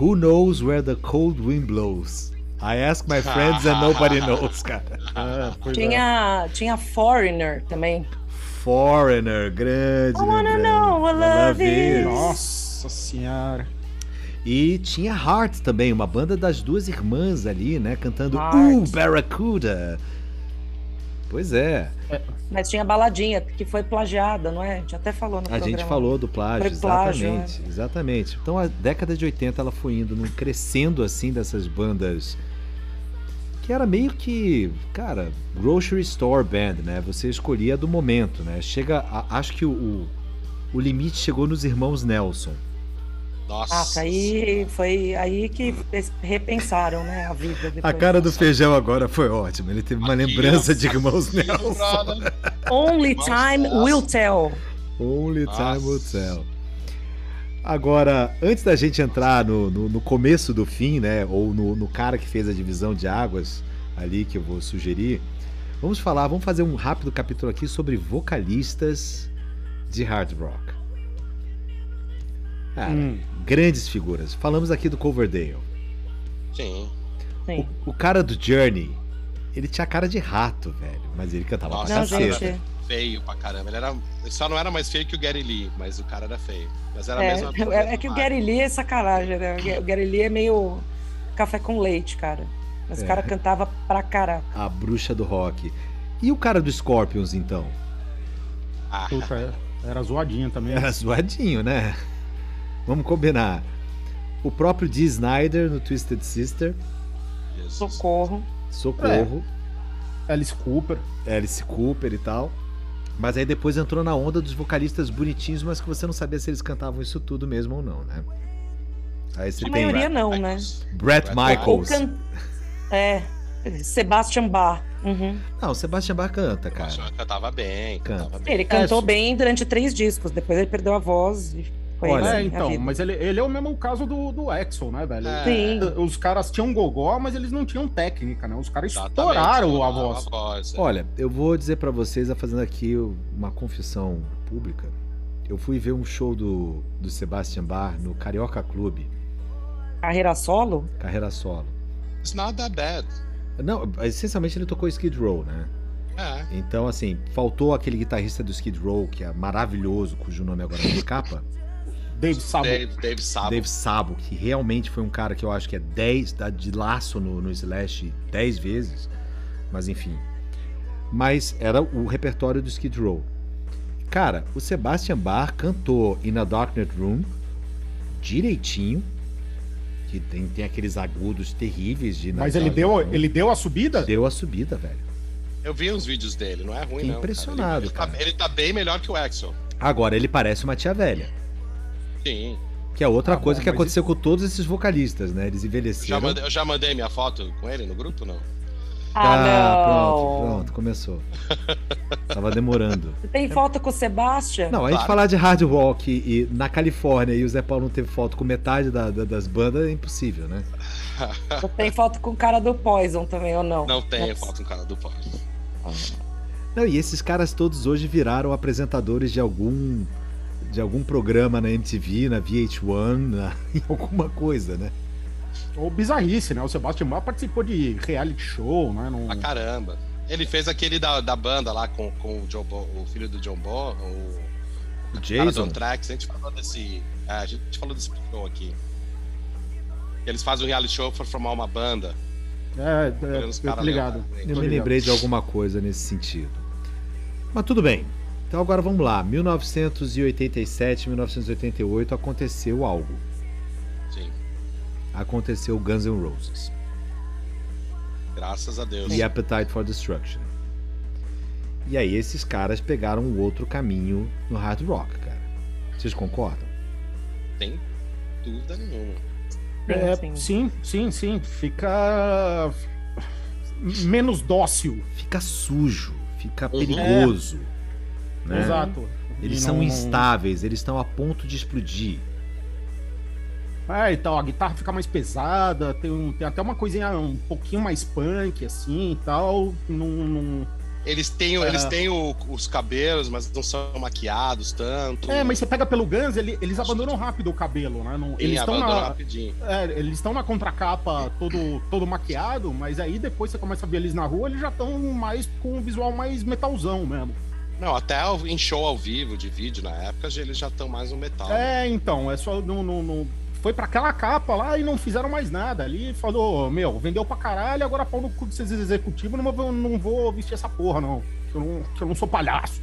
Who knows where the cold wind blows? I ask my friends and nobody knows, cara. É, pois é. Tinha, tinha Foreigner também. Foreigner, grande. I wanna know what love is. Nossa senhora. E tinha Heart também, uma banda das duas irmãs ali, né? Cantando Heart. Uh, Barracuda. Pois é, Mas tinha baladinha, que foi plagiada, não é? A gente até falou no a programa. gente falou do plágio, Foi plágio, exatamente, exatamente. Então a década de 80 ela foi indo, num crescendo assim dessas bandas que era meio que, cara, grocery store band, né? Você escolhia do momento, né? Chega, a- acho que o, o, o limite chegou nos irmãos Nelson. Nossa. Nossa, aí foi aí que repensaram, né, a vida depois. A cara do feijão agora foi ótima. Ele teve uma Aqui, lembrança de irmãos Nelson. Only time will tell. Only time will tell. Agora, antes da gente entrar no, no, no começo do fim, né? Ou no, no cara que fez a divisão de águas ali que eu vou sugerir, vamos falar, vamos fazer um rápido capítulo aqui sobre vocalistas de hard rock. Cara, Hum. grandes figuras. Falamos aqui do Coverdale. Sim. Sim. O, o cara do Journey, ele tinha cara de rato, velho. Mas ele cantava Nossa, pra Não, caceta. gente. Feio pra caramba. Ele, era, ele só não era mais feio que o Gary Lee, mas o cara era feio. Mas era a É, mesma é, é que o Gary Lee é sacanagem, né? O Gary Lee é meio café com leite, cara. Mas É. o cara cantava pra caraca. A bruxa do rock. E o cara do Scorpions, então? Ah, Puta, é- era zoadinho também. Era zoadinho, né? Vamos combinar. O próprio Dee Snyder no Twisted Sister, Jesus. Socorro. Socorro, Alice Cooper. Alice Cooper e tal. Mas aí depois entrou na onda dos vocalistas bonitinhos, mas que você não sabia se eles cantavam isso tudo mesmo ou não, né? Aí você A tem maioria não, né? Michaels. Brett Michaels. can... É. Sebastian Bach. Uhum. Não, o Sebastian Bach canta, cara. Nossa, Cantava bem, Canta. cantava bem. Ele cantou isso. bem durante três discos, depois ele perdeu a voz e foi Olha, assim, é, a então, mas ele, ele é o mesmo caso do, do Axel, né, velho? É. Sim. Os caras tinham gogó, mas eles não tinham técnica, né? Os caras Exatamente, estouraram a voz. voz, é. Olha, eu vou dizer pra vocês, fazendo aqui uma confissão pública. Eu fui ver um show do, do Sebastian Bach no Carioca Clube, Carreira solo? carreira solo. It's not that bad. Não, essencialmente ele tocou Skid Row, né? É. Então, assim, faltou aquele guitarrista do Skid Row, que é maravilhoso, cujo nome agora me escapa, Dave Sabo. Dave, Dave Sabo. Dave Sabo, que realmente foi um cara que eu acho que é 10, dá de laço no, no Slash 10 vezes, mas enfim. Mas era o repertório do Skid Row. Cara, o Sebastian Bach cantou In a Darknet Room direitinho, que tem, tem aqueles agudos terríveis de Mas ele deu, Room. ele deu a subida? deu a subida, velho. Eu vi uns vídeos dele, não é ruim, Fiquei não. cara. impressionado, Ele, ele, cara. tá, ele tá bem melhor que o Axel. Agora ele parece uma tia velha. Sim. Que é outra Ah, coisa bom, que aconteceu com todos esses vocalistas, né? Eles Eu já, envelheceram. mandei, eu já mandei minha foto com ele no grupo, não? Ah, não. pronto, pronto, começou. Tava demorando. Você tem foto com o Sebastian? Não, a gente Claro. falar de hard rock e, e na Califórnia e o Zé Paulo não teve foto com metade da- da- das bandas é impossível, né? Você tem foto com o cara do Poison também, ou não? Não tem, Nossa. falta um cara do pó. Não, e esses caras todos hoje viraram apresentadores de algum de algum programa na MTV, na VH1, na- em alguma coisa, né? Ou bizarrice, né? O Sebastian Bach participou de reality show, né? Não... Pra caramba. Ele fez aquele da, da banda lá com, com o, John Bo, o filho do John Bo, o O Jason. Tracks. A gente falou desse. é, a gente falou desse show aqui. Eles fazem um reality show pra formar uma banda. É, é, eu tô ligado. Eu me lembrei de alguma coisa nesse sentido. Mas tudo bem. Então agora vamos lá. 1987, 1988 aconteceu algo. Sim. Aconteceu Guns N' Roses Graças a Deus. e Appetite for Destruction. E aí esses caras pegaram um outro caminho no hard rock, cara. Vocês concordam? Tem dúvida nenhuma. É, Sim, sim. sim, sim, sim. Fica menos dócil. Fica sujo, fica Uhum. perigoso. Né? Exato. Eles E são não- instáveis, eles estão a ponto de explodir. É, então, a guitarra fica mais pesada, tem, um- tem até uma coisinha um pouquinho mais punk, assim e tal. Não, não- Eles têm, É. eles têm o- os cabelos, mas não são maquiados tanto. É, mas você pega pelo Guns, ele- eles abandonam rápido o cabelo, né? Não- Sim, eles estão na, rapidinho. é, eles estão na contracapa todo, todo maquiado, mas aí depois você começa a ver eles na rua, eles já estão mais com um visual mais metalzão mesmo. Não, até em show ao vivo de vídeo na época, eles já estão mais no metal. né? É, então, é só. Não, não, não- foi pra aquela capa lá e não fizeram mais nada. Ali falou, meu, vendeu pra caralho, agora pau no cu desses executivos, não vou, não vou vestir essa porra, não. Que eu não, que eu não sou palhaço.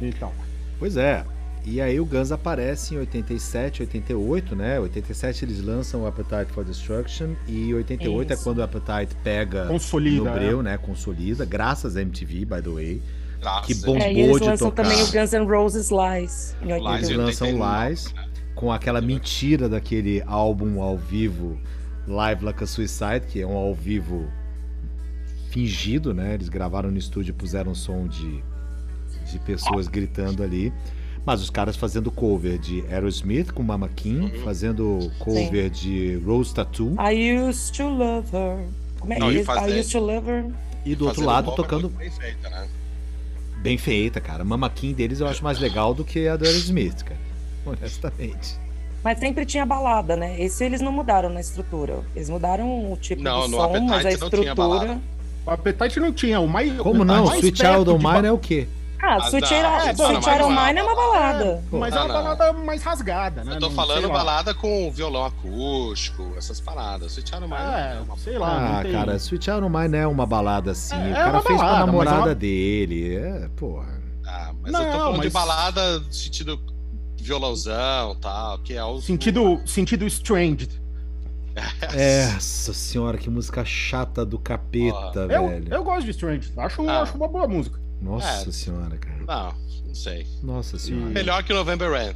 Então. Pois é. E aí o Guns aparece em 87, 88, né? 87 eles lançam o Appetite for Destruction e 88 é quando o Appetite pega Consolida, no breu, né? Consolida, graças à MTV, by the way. Graças Que a bom. Deus. É, eles de lançam tocar. também o Guns N' Roses Lies em Lies Eles 88. em lançam 89, Lies com aquela mentira daquele álbum ao vivo Live Like a Suicide, que é um ao vivo fingido, né? Eles gravaram no estúdio e puseram som de, de pessoas gritando ali. Mas os caras fazendo cover de Aerosmith com Mama King, Uhum. fazendo cover de Rose Tattoo I used to love her. Como é Não, e isso? fazer- I used to love her. e do outro lado tocando feita, né? Bem feita, cara. Mama King deles eu acho mais legal do que a do Aerosmith, cara. Honestamente. Mas sempre tinha balada, né? Esse eles não mudaram na estrutura. Eles mudaram o tipo Não, de no som, Appetite mas a não tinha estrutura. balada. O Appetite não tinha. O mais, Como o não? mais Sweet Child O' ba- Mine é o quê? Ah, Mas Sweet é, mas é Mine é uma balada. Mas é Não, uma não. balada mais rasgada, né? Eu tô Não- falando balada com violão acústico, essas paradas. Sweet Child O' Mine É, é uma sei lá. Ah, não tem... cara, Sweet Child O' Mine é uma balada assim. É, o é cara uma fez balada, pra mas namorada é uma- dele. É, porra. Ah, mas Não, eu tô falando de mas- balada no sentido violãozão tal, que é o. Sentido, sentido Stranged. Essa senhora, que música chata do capeta, Eu, velho. eu gosto de Stranged. Acho, Ah. acho uma boa música. Nossa É. senhora, cara. Não, não sei. Nossa senhora. Melhor que November Rain.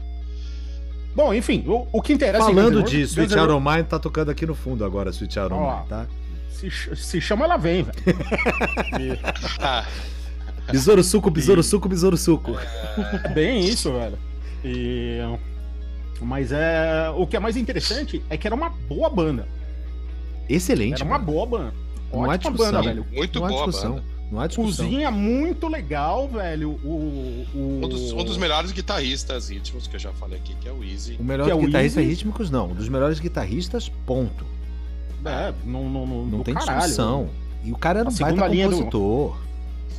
Bom, enfim, o, o que interessa Falando de Roses- Sweet Child O' Mine, tá tocando aqui no fundo agora, Sweet O' Ó. Mine, tá? Se, se chama, ela vem, velho. Besouro suco, besouro suco, besouro suco. É bem isso, velho. E... Mas é. O que é mais interessante é que era uma boa banda. Excelente. Era uma mano. boa banda. Ótima banda, velho. muito há boa discussão. banda. Não há discussão. Cozinha muito legal, velho. O. o... Um dos, um dos melhores guitarristas ritmos que eu já falei aqui, que é o Easy. O melhor é o guitarrista Easy. rítmicos, não. Um dos melhores guitarristas, ponto. É, não, não, não, Não do tem caralho. discussão. E o cara era A um baita linha do- compositor.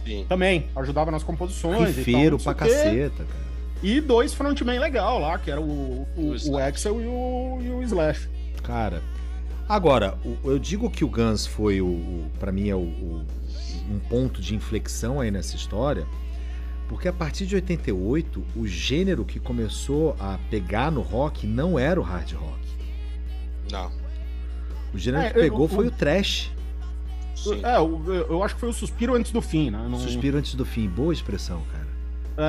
Sim. Também, ajudava nas composições. Rifeiro e pra caceta, cara. E dois frontman legal lá, que era o, o, O o. Axel e o, e o Slash. Cara, agora, eu digo que o Guns foi o, o para mim é o, o- um ponto de inflexão aí nessa história, porque a partir de 88, o gênero que começou a pegar no rock não era o hard rock. Não. O gênero É, que pegou eu- foi o- o trash. Sim. É, eu, eu acho que foi o suspiro antes do fim, né? Não, Suspiro antes do fim, boa expressão, cara.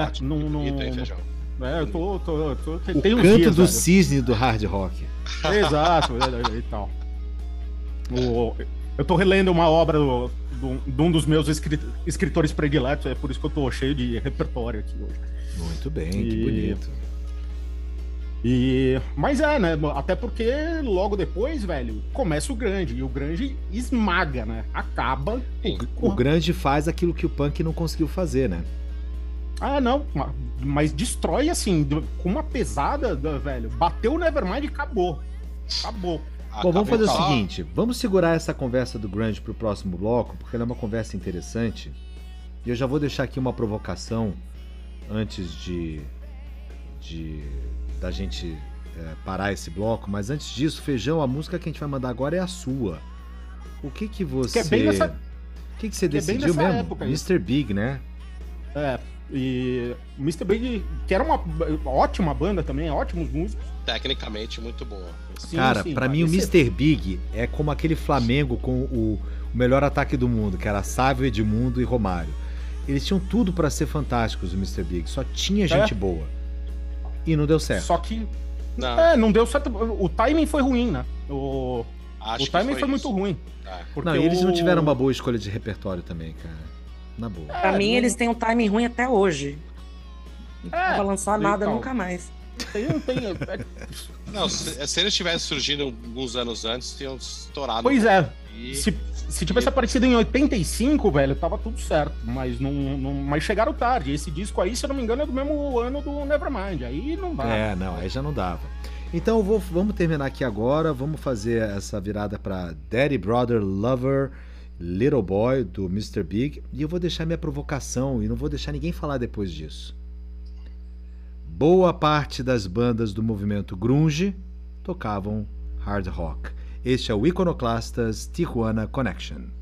É, não, não, feijão? é, eu tô, tô, tô, O canto dias, do velho. cisne do hard rock. Exato, e, e tal. O- eu tô relendo uma obra do, de, um dos meus escrit, escritores prediletos, é por isso que eu tô cheio de repertório aqui hoje. Muito bem, e... que bonito. E, mas é, né? Até porque logo depois, velho, começa o grande. E o grande esmaga, né? Acaba. O grande faz aquilo que o punk não conseguiu fazer, né? Ah, não. Mas destrói assim, com uma pesada, velho. Bateu o Nevermind e acabou. Acabou. Bom, vamos fazer o seguinte: vamos segurar essa conversa do grande pro próximo bloco, porque ela é uma conversa interessante. E eu já vou deixar aqui uma provocação antes de. de da gente é, parar esse bloco, mas antes disso, Feijão, a música que a gente vai mandar agora é a sua. O que que você... Que é bem nessa... O que que você que decidiu é mesmo? Época, Mr. Big, né? É, e o Mr. Big, que era uma ótima banda também, ótimos músicos. Tecnicamente muito boa. Sim, cara, para pra mim o Mr. Big é como aquele Flamengo com o, o melhor ataque do mundo, que era Sávio, Edmundo e Romário. Eles tinham tudo para ser fantásticos, o Mr. Big, só tinha é. gente é. boa. E não deu certo. Só que. Não. É, não deu certo. O timing foi ruim, né? O, Acho o timing foi, foi muito ruim. É. Não, e eles o... não tiveram uma boa escolha de repertório também, cara. Na boa. Pra mim, não... eles têm um timing ruim até hoje. Não é, vai lançar nada nunca mais. Tem, tem, é... Não, se, se eles tivessem surgido alguns anos antes, tinham estourado. Pois é. E... Se, se tivesse aparecido em 85, velho, tava tudo certo. Mas não, não, mas chegaram tarde. Esse disco aí, se eu não me engano, é do mesmo ano do Nevermind. Aí não dá. É, não, aí já não dava. Então vou, vamos terminar aqui agora. Vamos fazer essa virada para Daddy Brother Lover Little Boy do Mr. Big. E eu vou deixar minha provocação e não vou deixar ninguém falar depois disso. Boa parte das bandas do movimento grunge tocavam hard rock. Este é o Iconoclastas Tijuana Connection.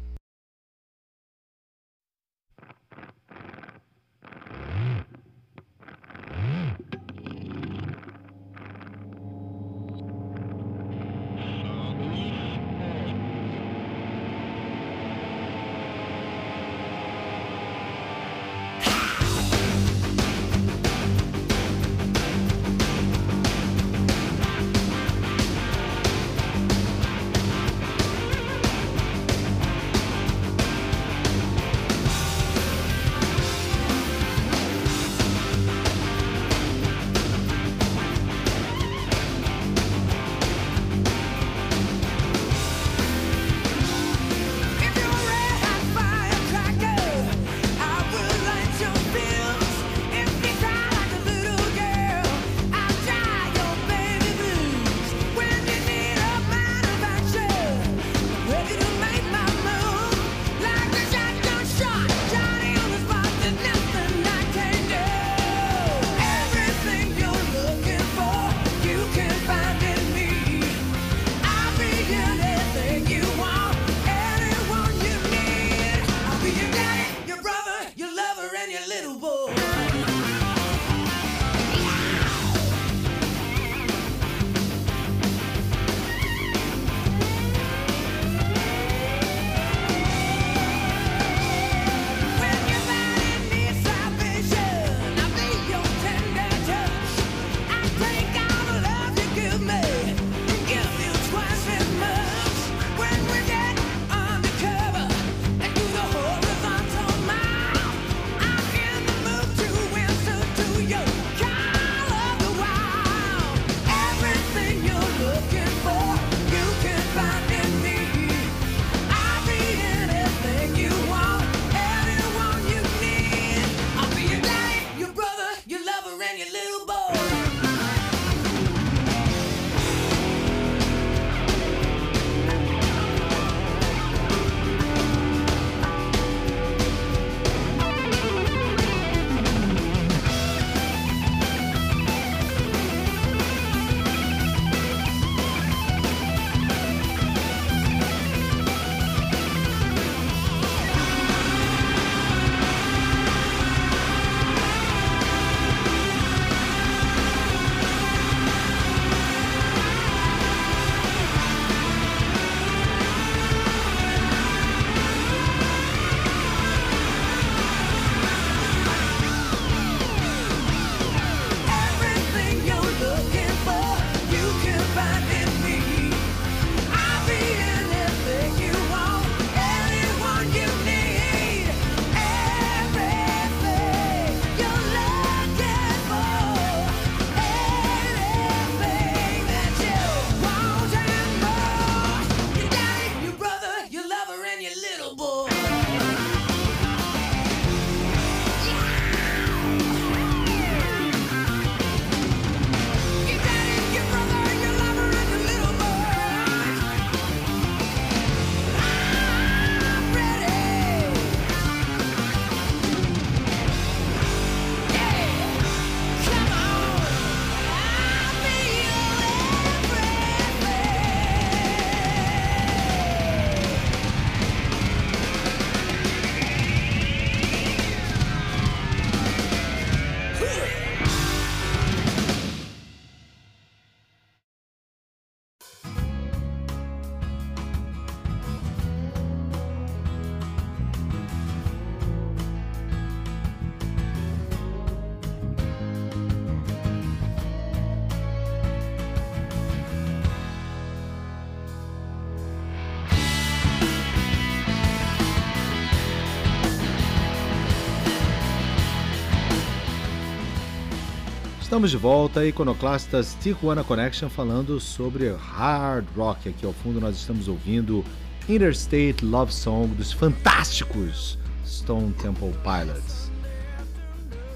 Estamos de volta, Iconoclastas Tijuana Connection, falando sobre hard rock. Aqui ao fundo nós estamos ouvindo Interstate Love Song dos fantásticos Stone Temple Pilots.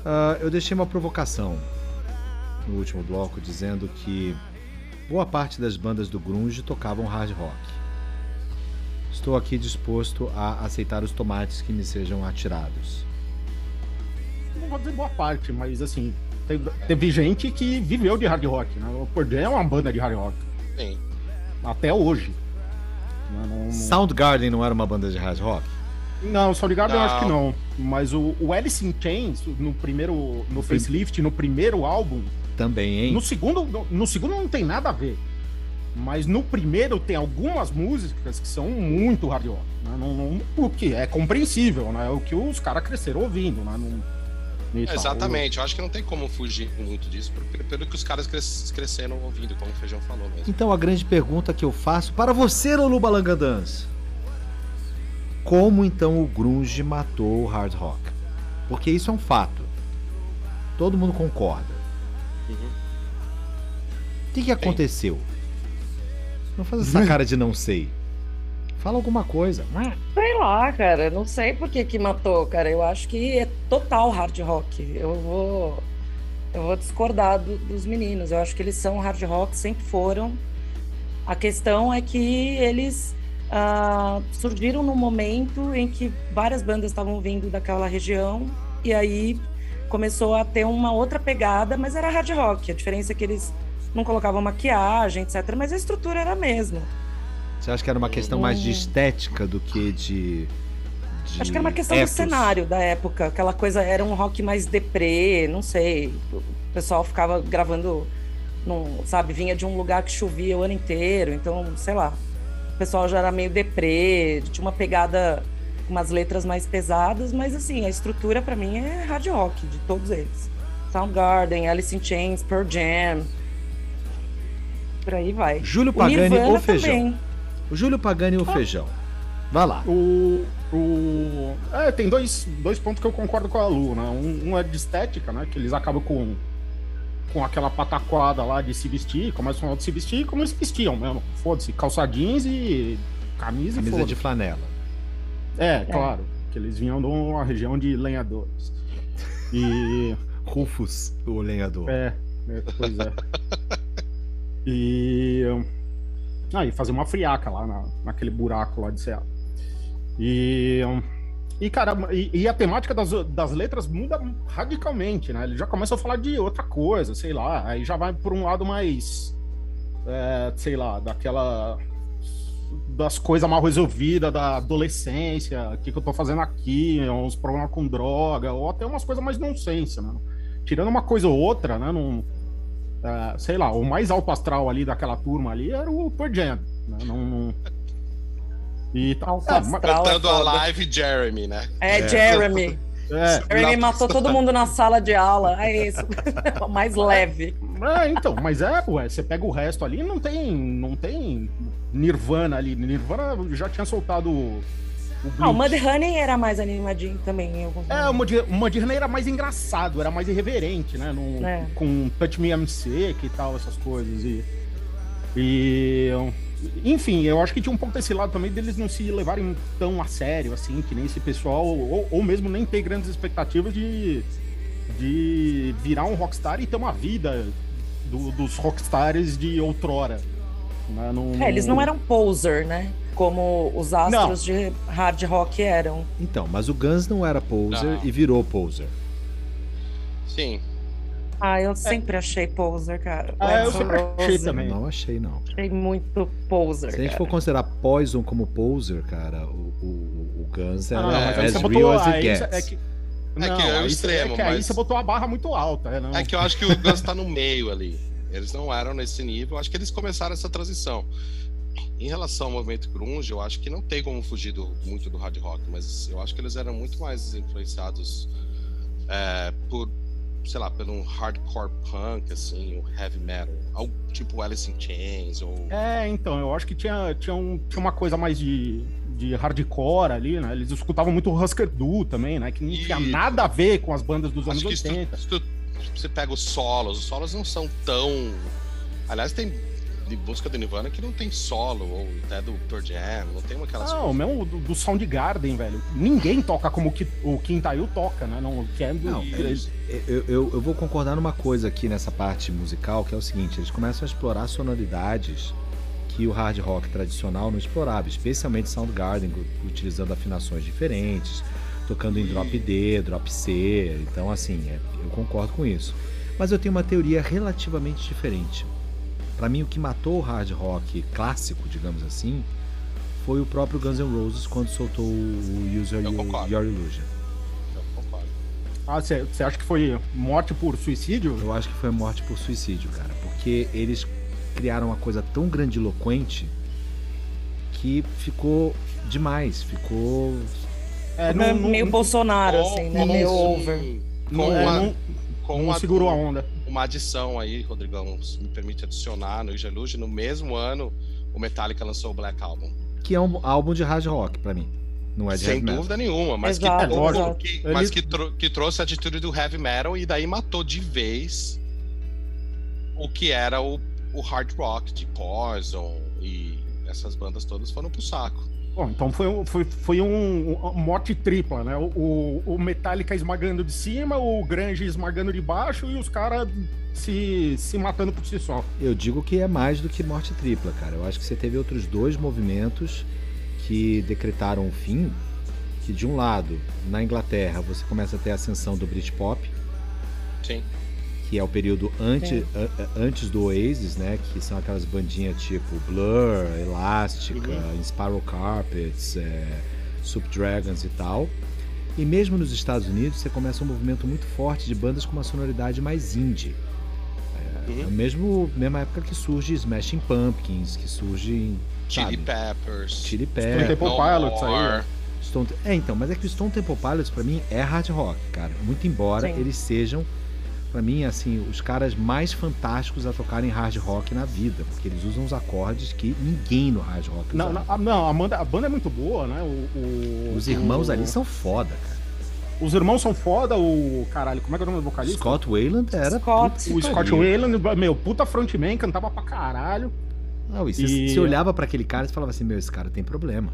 Uh, eu deixei uma provocação no último bloco dizendo que boa parte das bandas do grunge tocavam hard rock. Estou aqui disposto a aceitar os tomates que me sejam atirados. Não vou dizer boa parte, mas assim, teve, teve gente que viveu de hard rock, né? O Pearl Jam é uma banda de hard rock. Sim. Até hoje. Não, não- Soundgarden não era uma banda de hard rock? Não, Soundgarden eu Não. acho que não. Mas o, o Alice in Chains, no primeiro. No facelift, no primeiro álbum, Também, hein? no segundo, no, no segundo não tem nada a ver. Mas no primeiro tem algumas músicas que são muito hard rock. Né? Não, não- o que é compreensível, né? O que os caras cresceram ouvindo, né? Não, tal. Exatamente, eu acho que não tem como fugir muito disso, pelo que os caras cres- cresceram ouvindo, como o Feijão falou mesmo. Então a grande pergunta que eu faço para você, Lulu Balangandans. Como então o grunge matou o hard rock? Porque isso é um fato. Todo mundo concorda. Uhum. O que, que aconteceu? Não faz essa cara de não sei. Fala alguma coisa. Sei lá, cara. Não sei por que que matou, cara. Eu acho que é total hard rock. Eu vou. Eu vou discordar do- dos meninos. Eu acho que eles são hard rock, sempre foram. A questão é que eles ah, surgiram no momento em que várias bandas estavam vindo daquela região e aí começou a ter uma outra pegada, mas era hard rock. A diferença é que eles não colocavam maquiagem, etc. Mas a estrutura era a mesma. Você acha que era uma questão mais de estética do que de. de Acho que era uma questão ethos? do cenário da época. Aquela coisa era um rock mais deprê, não sei. O pessoal ficava gravando, num, sabe, vinha de um lugar que chovia o ano inteiro, então, sei lá. O pessoal já era meio deprê, tinha uma pegada, umas letras mais pesadas, mas assim, a estrutura pra mim é hard rock, de todos eles. Soundgarden, Alice in Chains, Pearl Jam. Por aí vai. Júlio Pagani ou feijão? também. O Júlio Pagani ou feijão? Vai lá. O, o... É, tem dois, dois pontos que eu concordo com a Lu, né? Um, um é de estética, né? Que eles acabam com, com aquela pataquada lá de se vestir, começam a se vestir como eles vestiam mesmo. Foda-se, calça jeans e camisa, e Camisa de flanela. É, claro, que eles vinham de uma região de lenhadores. E... Rufus, o lenhador. É, é, pois é. E. Ah, e fazer uma friaca lá na, naquele buraco lá de Seattle. E. E, cara, e, e a temática das, das letras muda radicalmente, né? Ele já começa a falar de outra coisa, sei lá. Aí já vai por um lado mais. é, sei lá, daquela. Das coisas mal resolvidas da adolescência, o que, que eu tô fazendo aqui, uns problemas com droga, ou até umas coisas mais nonsense, né? tirando uma coisa ou outra, né? Num, é, sei lá, o mais alto astral ali daquela turma ali era o Pearl Jam. Né? Não, não- E tal. É, mas- é Cantando a live Jeremy, né? É, Jeremy. é, Jeremy na- matou todo mundo na sala de aula. É isso. O mais leve. é, então, mas é, ué, você pega o resto ali, não tem, não tem Nirvana ali. Nirvana já tinha soltado Ah, o. Mudhoney era mais animadinho também. em alguns É, o Mudhoney era mais engraçado, era mais irreverente, né? No- É. Com Touch Me I'm Sick e tal, essas coisas. E, e. Enfim, eu acho que tinha um pouco desse lado também deles não se levarem tão a sério, assim, que nem esse pessoal, ou, ou mesmo nem ter grandes expectativas de, de virar um rockstar e ter uma vida do- dos rockstars de outrora. Né? Não- É, eles não eram poser, né? Como os astros de hard rock eram. Então, mas o Guns não era poser Não. e virou poser. Sim. Ah, eu sempre achei poser, cara. É, eu sempre achei também. Não achei, não. Achei muito poser. Se a gente cara. for considerar Poison como poser, cara, o, o, o Guns era Ah, não, mas aí as real botou. as it Aí, gets. é que, É não, que é o aí, extremo, é que aí mas- você botou a barra muito alta. É, não. É que eu acho que o Guns tá no meio ali. Eles não eram nesse nível. Acho que eles começaram essa transição. Em relação ao movimento grunge, eu acho que não tem como fugir do- muito do hard rock, mas eu acho que eles eram muito mais influenciados é, por, sei lá, pelo hardcore punk, assim, o heavy metal, algo tipo Alice in Chains ou É, então, eu acho que tinha, tinha, um- tinha uma coisa mais de, de hardcore ali, né? Eles escutavam muito Husker Du também, né? Que não tinha Isso. nada a ver com as bandas dos anos Acho estru- 80. estru- você pega os solos, os solos não são tão. Aliás, tem de música do Nirvana que não tem solo, ou até do Pearl Jam, não tem aquelas Não, mesmo do, do Soundgarden, velho. Ninguém toca como o Ki- o Quintail toca, né? Não, que é do- Não, eles- eu, eu, eu vou concordar numa coisa aqui nessa parte musical, que é o seguinte, eles começam a explorar sonoridades que o hard rock tradicional não explorava, especialmente Soundgarden, utilizando afinações diferentes, tocando em drop D, drop C, então assim, é- eu concordo com isso. Mas eu tenho uma teoria relativamente diferente. Pra mim, o que matou o hard rock clássico, digamos assim, foi o próprio Guns N' Roses quando soltou o Use Your, Eu concordo. Your Illusion. Ah, você acha que foi morte por suicídio? Eu acho que foi morte por suicídio, cara. Porque eles criaram uma coisa tão grandiloquente que ficou demais. Ficou. É, Meio- Bolsonaro, Com- assim, né? Meio over. Com não, é, uma, não, com não segurou a onda. uma adição aí, Rodrigão, se me permite adicionar no Igeluge, no mesmo ano o Metallica lançou o Black Album. Que é um álbum de hard rock pra mim. Não é de Sem heavy metal. dúvida nenhuma, mas, Exato, que, É, exato. que- Ele- mas que, trou- que trouxe a atitude do heavy metal e daí matou de vez o que era o, o hard rock de Poison e essas bandas todas foram pro saco. Bom, então foi, um- foi, foi um, uma morte tripla, né? O, o- Metallica esmagando de cima, o Grunge esmagando de baixo e os caras se, se matando por si só. Eu digo que é mais do que morte tripla, cara. Eu acho que você teve outros dois movimentos que decretaram o fim. Que de um lado, na Inglaterra, você começa a ter a ascensão do Britpop, Sim. Que é o período ante, a- antes do Oasis, né? Que são aquelas bandinhas tipo Blur, Elástica, Spiral Carpets, é, Subdragons e tal. E mesmo nos Estados Unidos, você começa um movimento muito forte de bandas com uma sonoridade mais indie. É, Uhum. é mesmo mesma época que surge Smashing Pumpkins, que surge Chili Peppers. Chili Stone Peppers, Temple No Pilots aí? Stone... É, então, mas é que o Stone Temple Pilots pra mim é hard rock, cara. Muito embora Sim. eles sejam, pra mim, assim, os caras mais fantásticos a tocarem hard rock na vida, porque eles usam os acordes que ninguém no hard rock Não, usava. não, a- não, a, banda, a banda é muito boa, né? O, o- Os irmãos o- ali são foda, cara. Os irmãos são foda, o. Caralho, como é que é o nome do vocalista? Scott Wayland era. Scott. O Scott. Wayland, meu, puta frontman, cantava pra caralho. Não, e você, E- olhava pra aquele cara e falava assim: meu, esse cara tem problema.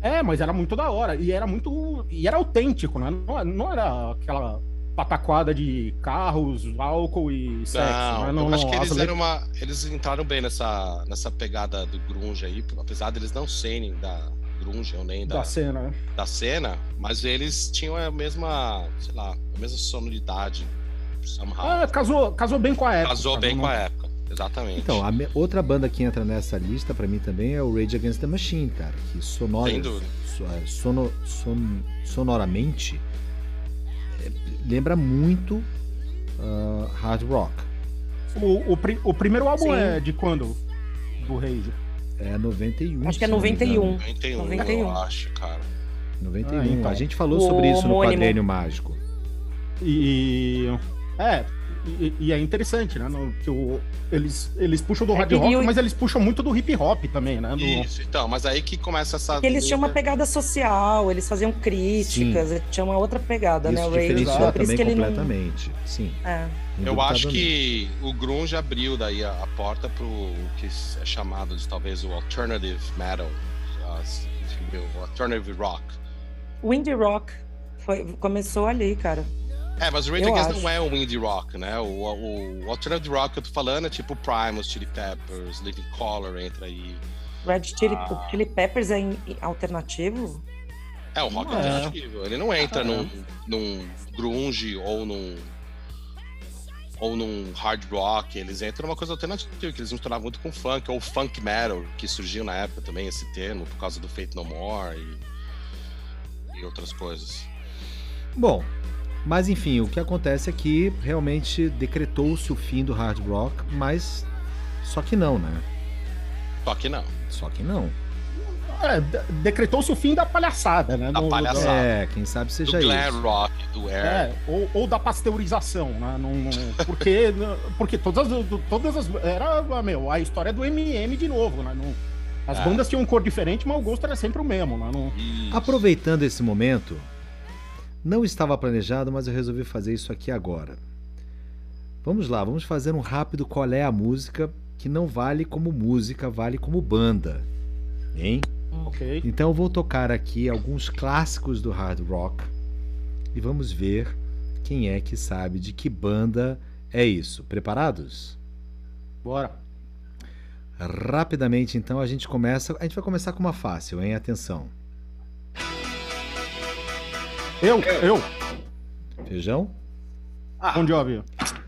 É, mas era muito da hora. E era muito. E era autêntico, né? Não, não era aquela pataquada de carros, álcool e sexo. Não, né? não, eu acho não, que eles eram uma. Eles entraram bem nessa, nessa pegada do grunge aí, apesar deles não serem da grunge ou nem da, da cena, né? da cena, mas eles tinham a mesma, sei lá, a mesma sonoridade. Somehow. Ah, casou, casou bem com a época. Casou bem não- com a época, exatamente. Então, a me- outra banda que entra nessa lista pra mim também é o Rage Against the Machine, cara. Que sonora, Sem dúvida. so- é, sono- son- sonoramente lembra muito ah, hard rock. O, o, o primeiro álbum Sim. é de quando? Do Rage? É 91. Acho que é se não me engano. 91. 91, 91. eu acho, cara. 91. Ah, então. A gente falou O sobre isso no quadrênio mágico. E. É, e, e é interessante, né? no- que o- eles, eles puxam do É hard rock, eu- mas eles puxam muito do hip hop também, né? Do- Isso, então, mas aí que começa essa. Porque eles tinham uma pegada social, eles faziam críticas, tinha uma outra pegada, né? Isso O Ray, isso também que ele não. completamente. Sim. É. Eu acho que o grunge abriu daí a, a porta pro que é chamado de talvez o alternative metal, o alternative rock. O indie rock foi, começou ali, cara. É, mas o Rage Against acho. não é um indie rock, né? O, o, o alternative rock que eu tô falando é tipo Primus, Chili Peppers, Living Color entra aí. Red Chili, Ah. o Chili Peppers é in- alternativo? É um rock É. alternativo. Ele não entra É. num, num grunge ou num ou num hard rock, eles entram numa coisa alternativa, que eles misturavam muito com funk, ou funk metal, que surgiu na época também, esse termo, por causa do Fate No More e, e outras coisas. Bom, mas enfim, o que acontece é que realmente decretou-se o fim do hard rock, mas só que não, né? Só que não. Só que não. É, de- decretou-se o fim da palhaçada, né? Da No- palhaçada. É, quem sabe Do seja glam isso. rock, do air. É, ou, ou da pasteurização, né? Não, não- porque porque todas, as- todas as. Era, meu, a história do MM de novo, né? Não- as É. bandas tinham cor diferente, mas o gosto era sempre o mesmo, né? Aproveitando esse momento, Não estava planejado, mas eu resolvi fazer isso aqui agora. Vamos lá, vamos fazer um rápido qual é a música que não vale como música, vale como banda. Hein? Ok. Então eu vou tocar aqui alguns clássicos do hard rock e vamos ver quem é que sabe de que banda é isso. Preparados? Bora. Rapidamente então a gente começa, a gente vai começar com uma fácil, hein? Atenção. Eu, eu. Feijão? Ah, Bom Jovi.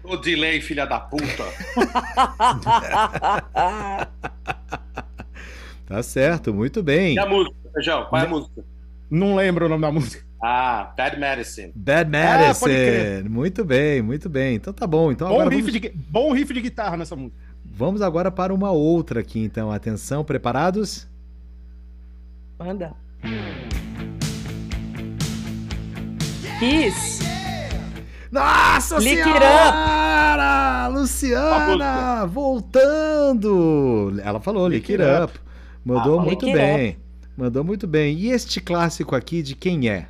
o delay, filha da puta. Tá certo, muito bem. E a música, Feijão? Qual é a música? Não lembro o nome da música. Ah, Bad Medicine. Bad Ah, Medicine. crer. muito bem, muito bem. Então tá bom. Então Bom agora riff, vamos, de, bom riff de guitarra nessa música. vamos agora para uma outra aqui então. Atenção, preparados? Manda. Kiss. Nossa Lick it senhora! Luciana! Voltando! Ela falou Lick It Up. Mandou Ah, muito Lick It bem. Mandou muito bem. E este clássico aqui de quem é?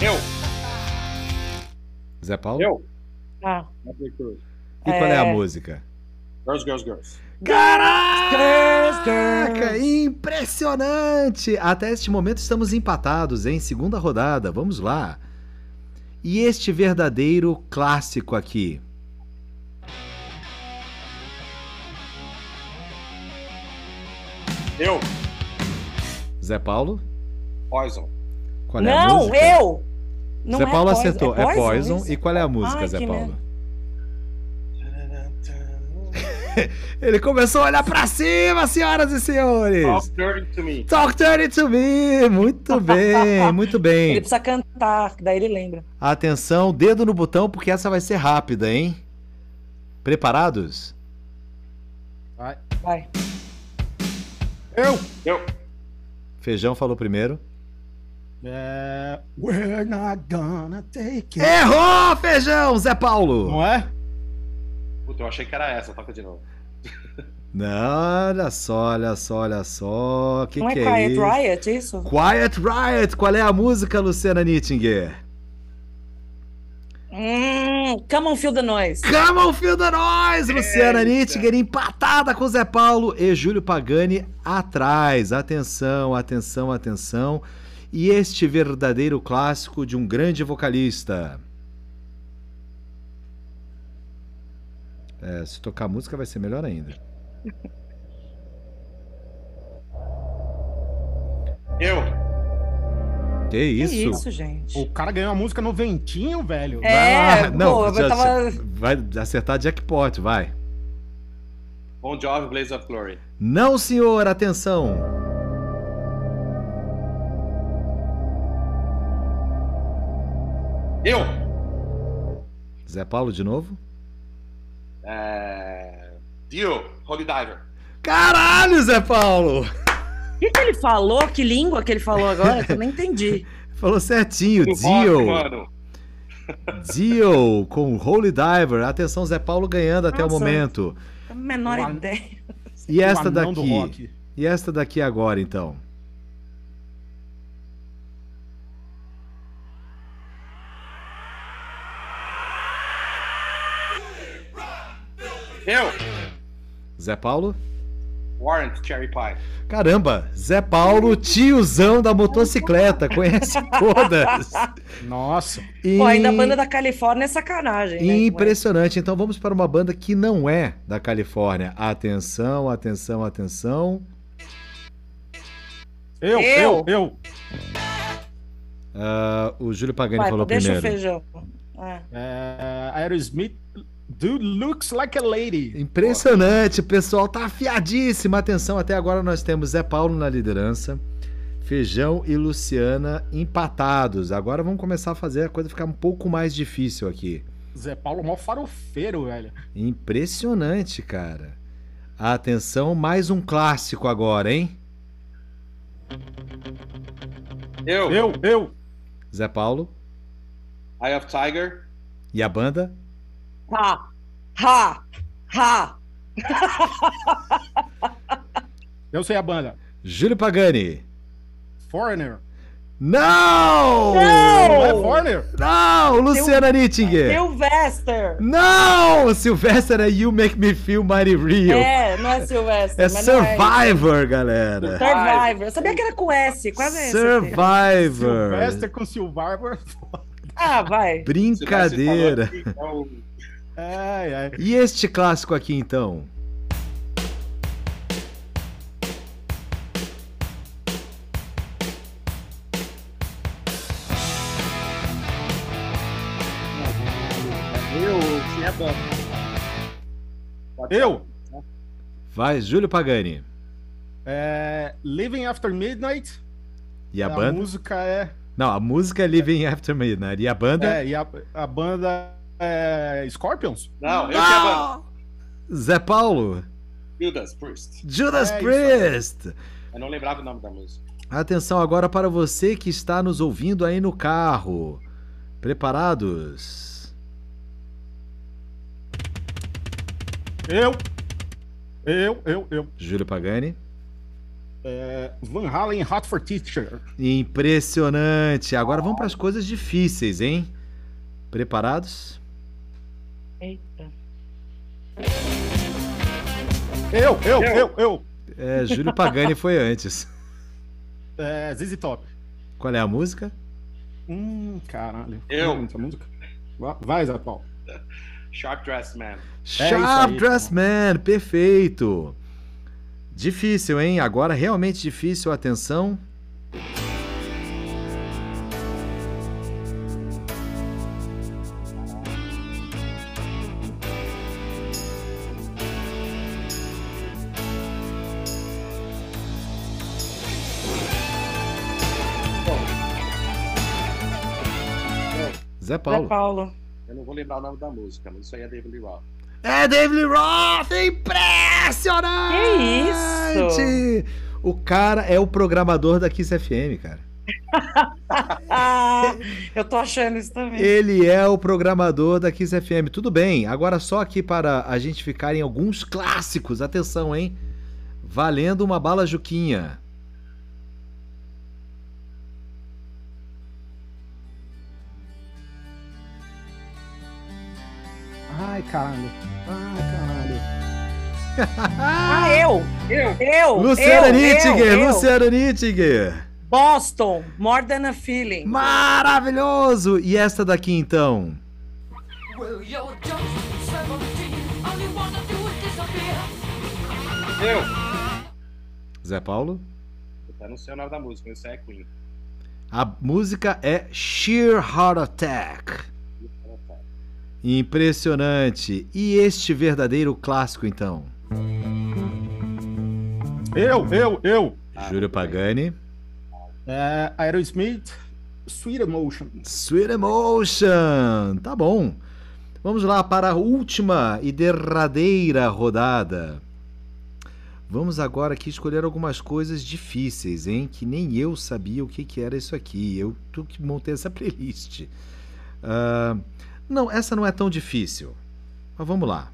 Eu. Zé Paulo? Eu. Ah. E qual é a É. música? Girls, girls, girls. Caraca! Impressionante! Até este momento estamos empatados em segunda rodada. Vamos lá. E este verdadeiro clássico aqui? Eu. Zé Paulo? Poison. Qual é a Não, música? eu! Não Zé é Paulo Poison, acertou. É Poison. isso? E qual é a música, Ai, Zé Paulo? merda. Ele começou a olhar pra cima, senhoras e senhores! Talk dirty to me. Talk dirty to me! Muito bem, muito Ele bem. precisa cantar, daí ele lembra. Atenção, dedo no botão, porque essa vai ser rápida, hein? Preparados? Vai. Vai. Eu. Eu. Feijão falou primeiro. É... We're not gonna take it. Errou, Feijão! Zé Paulo! Não é? Puta, eu achei que era essa. Toca de novo. Não, olha só, olha só, olha só. Que Não é que é Quiet isso? Riot, isso? Quiet Riot. Qual é a música, Luciana Nittinger? Hum, come on, feel the noise. Come on, Fio da Nós! Luciana Nittinger empatada com Zé Paulo e Júlio Pagani atrás. Atenção, atenção, atenção. E este verdadeiro clássico de um grande vocalista. É, se tocar música vai ser melhor ainda. Eu. Que Que isso? isso, gente? O cara ganhou a música no ventinho, velho. É, Vai lá. Não, pô, já- eu tava... vai acertar jackpot, vai. Bon Jovi, Blaze of Glory. Não, senhor, atenção. Eu. Zé Paulo de novo? É... Dio, Holy Diver. Caralho, Zé Paulo! O que, que ele falou? Que língua que ele falou agora? Que eu não entendi. Falou certinho, rock, Dio. mano. Dio com Holy Diver. Atenção, Zé Paulo ganhando até o Nossa. momento. A menor O an- ideia. E esta daqui? E esta daqui agora, então? Eu. Zé Paulo? Warrant, Cherry Pie. Caramba, Zé Paulo, tiozão da motocicleta, conhece todas. Nossa. E- Pô, ainda a banda da Califórnia é sacanagem, né? Impressionante. Então vamos para uma banda que não é da Califórnia. Atenção, atenção, atenção. Eu, Eu. eu, eu. Ah, o Júlio Pagani Vai, falou deixa primeiro. o feijão. É. É, Aerosmith. Dude looks like a lady. Impressionante, o pessoal tá afiadíssimo. Atenção, até agora nós temos Zé Paulo na liderança, Feijão e Luciana empatados. Agora vamos começar a fazer a coisa ficar um pouco mais difícil aqui. Zé Paulo, mó farofeiro, velho. Impressionante, cara. Atenção, mais um clássico agora, hein? Eu. Eu, eu. Zé Paulo Eye of Tiger. e a banda? Ha! Ha! Ha! Eu sei a banda. Júlio Pagani. Foreigner. Não! Não é Não! Foreigner? Não! Luciana Nittinger. Sylvester. Não! Sylvester é You Make Me Feel Mighty Real. É, não é Sylvester. É é. Survivor, galera. Survivor. Eu sabia que era com S, quase. Survivor. Sylvester com Survivor. Ah, vai. Brincadeira. É Ai, ai. E este clássico aqui, então? Eu, é. Vai, Júlio Pagani. É, Living After Midnight. E a banda? música é. Não, a música é Living After Midnight. E a banda? É, e a, a banda é Scorpions? Não, eu tinha a banda. Zé Paulo. Judas Priest. Judas É isso Priest. Eu não lembrava o nome da música. Atenção agora para você que está nos ouvindo aí no carro. Preparados? Eu. Eu, eu, eu. Júlio Pagani. É, Van Halen Hot for Teacher. Impressionante. Agora vamos para as coisas difíceis, hein? Preparados? Eita. Eu, eu, eu, eu. É, Júlio Pagani foi antes. É, ZZ Top. Qual é a música? Hum, caralho. Eu. Hum, essa música. Va- Vai, Zé Paulo. Sharp Dressed Man. Sharp aí, Dressed Man, perfeito. Difícil, hein? Agora realmente difícil, atenção. Zé Zé Paulo. Paulo. Eu não vou lembrar o nome da música, mas isso aí é David Lee Roth. É David Lee Roth, impressionante! Que isso? O cara é o programador da Kiss FM, cara. Ah, eu tô achando isso também. Ele é o programador da Kiss FM. Tudo bem, agora só aqui para a gente ficar em alguns clássicos. Atenção, hein? Valendo uma bala Juquinha. Ai, caralho. Ai, caralho. Ah, eu! Eu! Eu! Luciana Nittinger. Luciana Nittinger. Boston, More Than a Feeling. Maravilhoso! E esta daqui então? Well, you're just 17. All you wanna do is disappear. Eu! Zé Paulo? Eu não sei o nome da música, isso aí é Queen. A música é Sheer Heart Attack. Impressionante. E este verdadeiro clássico então? Eu, eu, eu. Júlio Pagani. É, Aerosmith, Sweet Emotion. Sweet Emotion. Tá bom. Vamos lá para a última e derradeira rodada. Vamos agora aqui escolher algumas coisas difíceis, hein? Que nem eu sabia o que, que era isso aqui. Eu tu que montei essa playlist. Ah, não, essa não é tão difícil. Mas vamos lá.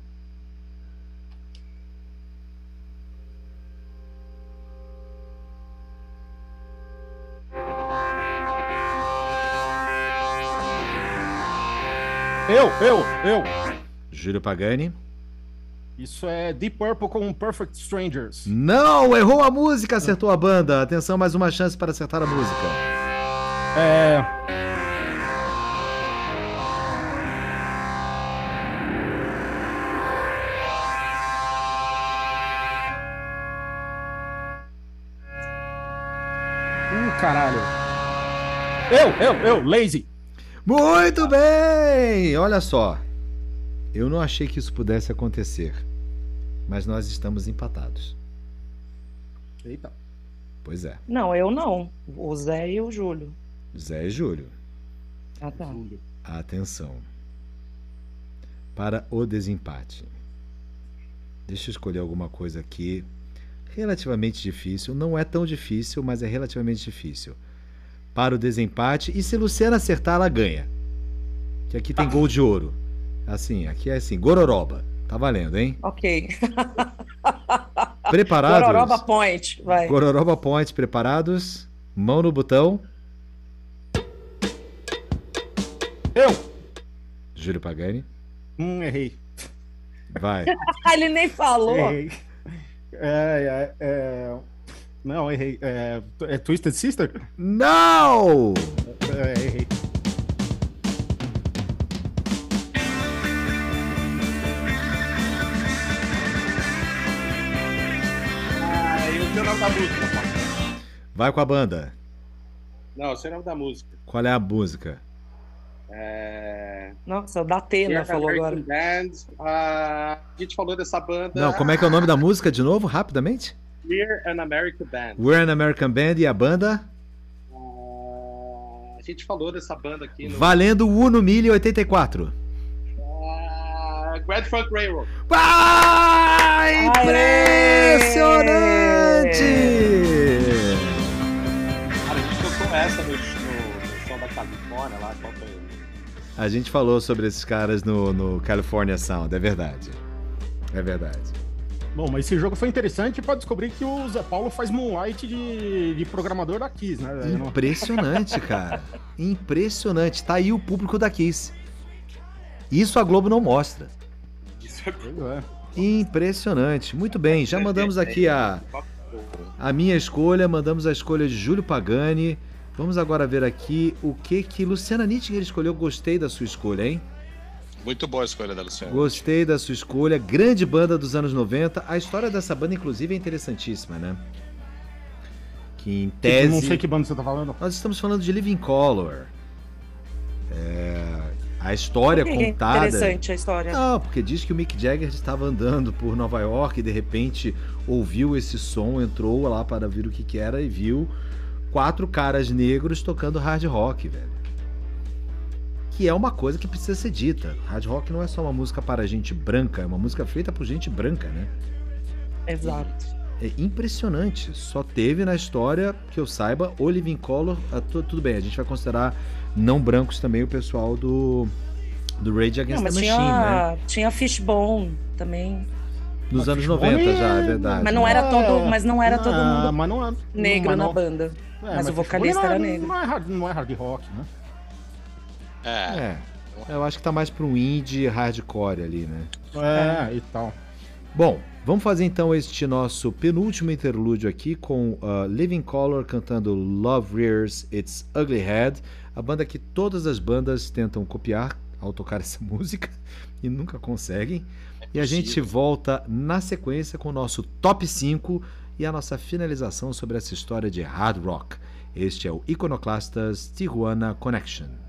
Eu, eu, eu. Júlio Pagani. Isso é Deep Purple com Perfect Strangers. Não, errou a música, acertou a banda. Atenção, mais uma chance para acertar a música. É. caralho. Eu, eu, eu, Lazy. Muito bem! Olha só. Eu não achei que isso pudesse acontecer. Mas nós estamos empatados. Eita. Pois é. Não, eu não. O Zé e o Júlio. Zé e Júlio. Ah, tá. Atenção. Para o desempate. Deixa eu escolher alguma coisa aqui. Relativamente difícil. Não é tão difícil, mas é relativamente difícil. Para o desempate. E se Luciana acertar, ela ganha. Que aqui tem gol de ouro. Assim, aqui é assim, gororoba. Tá valendo, hein? Ok. Preparados? Gororoba Point, vai. Gororoba Point, preparados? Mão no botão. Eu! Júlio Pagani. Hum, errei. Vai. Ah, ele nem falou. Errei. É, é, é... Não, errei. É, é Twisted Sister? Não! É, errei. Ah, eu sei o nome da música. Vai com a banda. Não, eu sei o nome da música. Qual é a música? É... Nossa, Datena Here falou American agora. Band. Ah, a gente falou dessa banda. Não, como é que é o nome da música de novo, rapidamente? We're an American Band. We're an American Band e a banda Ah, a gente falou dessa banda aqui no. valendo o Uno 1084. Ah, Grand Funk Railroad. Ah, impressionante! Cara, A gente falou sobre esses caras no, no California Sound, é verdade. É verdade. Bom, mas esse jogo foi interessante pra descobrir que o Zé Paulo faz Moonlight de, de programador da Kiss, né? Impressionante, cara. Impressionante. Tá aí o público da Kiss. Isso a Globo não mostra. Isso é Pois é. Impressionante. Muito bem, já mandamos aqui a, a minha escolha, mandamos a escolha de Júlio Pagani. Vamos agora ver aqui o que que Luciana Nittinger escolheu. Gostei da sua escolha, hein? Muito boa a escolha da Luciana. Gostei da sua escolha. Grande banda dos anos 90. A história dessa banda, inclusive, é interessantíssima, né? Que em Eu tese. não sei que banda você tá falando. Nós estamos falando de Living Color. É, A história é contada. Interessante a história. Não, porque diz que o Mick Jagger estava andando por Nova York e de repente ouviu esse som, entrou lá para ver o que, que era e viu quatro caras negros tocando hard rock, velho. Que é uma coisa que precisa ser dita. Hard rock não é só uma música para gente branca, é uma música feita por gente branca, né? Exato. É impressionante. Só teve na história, que eu saiba, o Living Color. ah, tu- tudo bem, a gente vai considerar não brancos também o pessoal do, do Rage Não, Against mas the Machine, né? tinha, tinha Fishbone também. Nos anos Fishbone 90 já, é é- verdade. Mas não era todo, mas não era todo mundo mas não é- negro mas na não- banda. é, mas o vocalista Fishbone era é- negro. Não é, hard, não é hard rock, né? É. É. Eu acho que tá mais pra um indie hardcore ali, né? É, e tal. Bom, vamos fazer então este nosso penúltimo interlúdio aqui com uh, Living Color cantando Love Rears Its Ugly Head, a banda que todas as bandas tentam copiar ao tocar essa música e nunca conseguem. E a gente volta na sequência com o nosso top 5 e a nossa finalização sobre essa história de hard rock. Este é o Iconoclastas Tijuana Connection.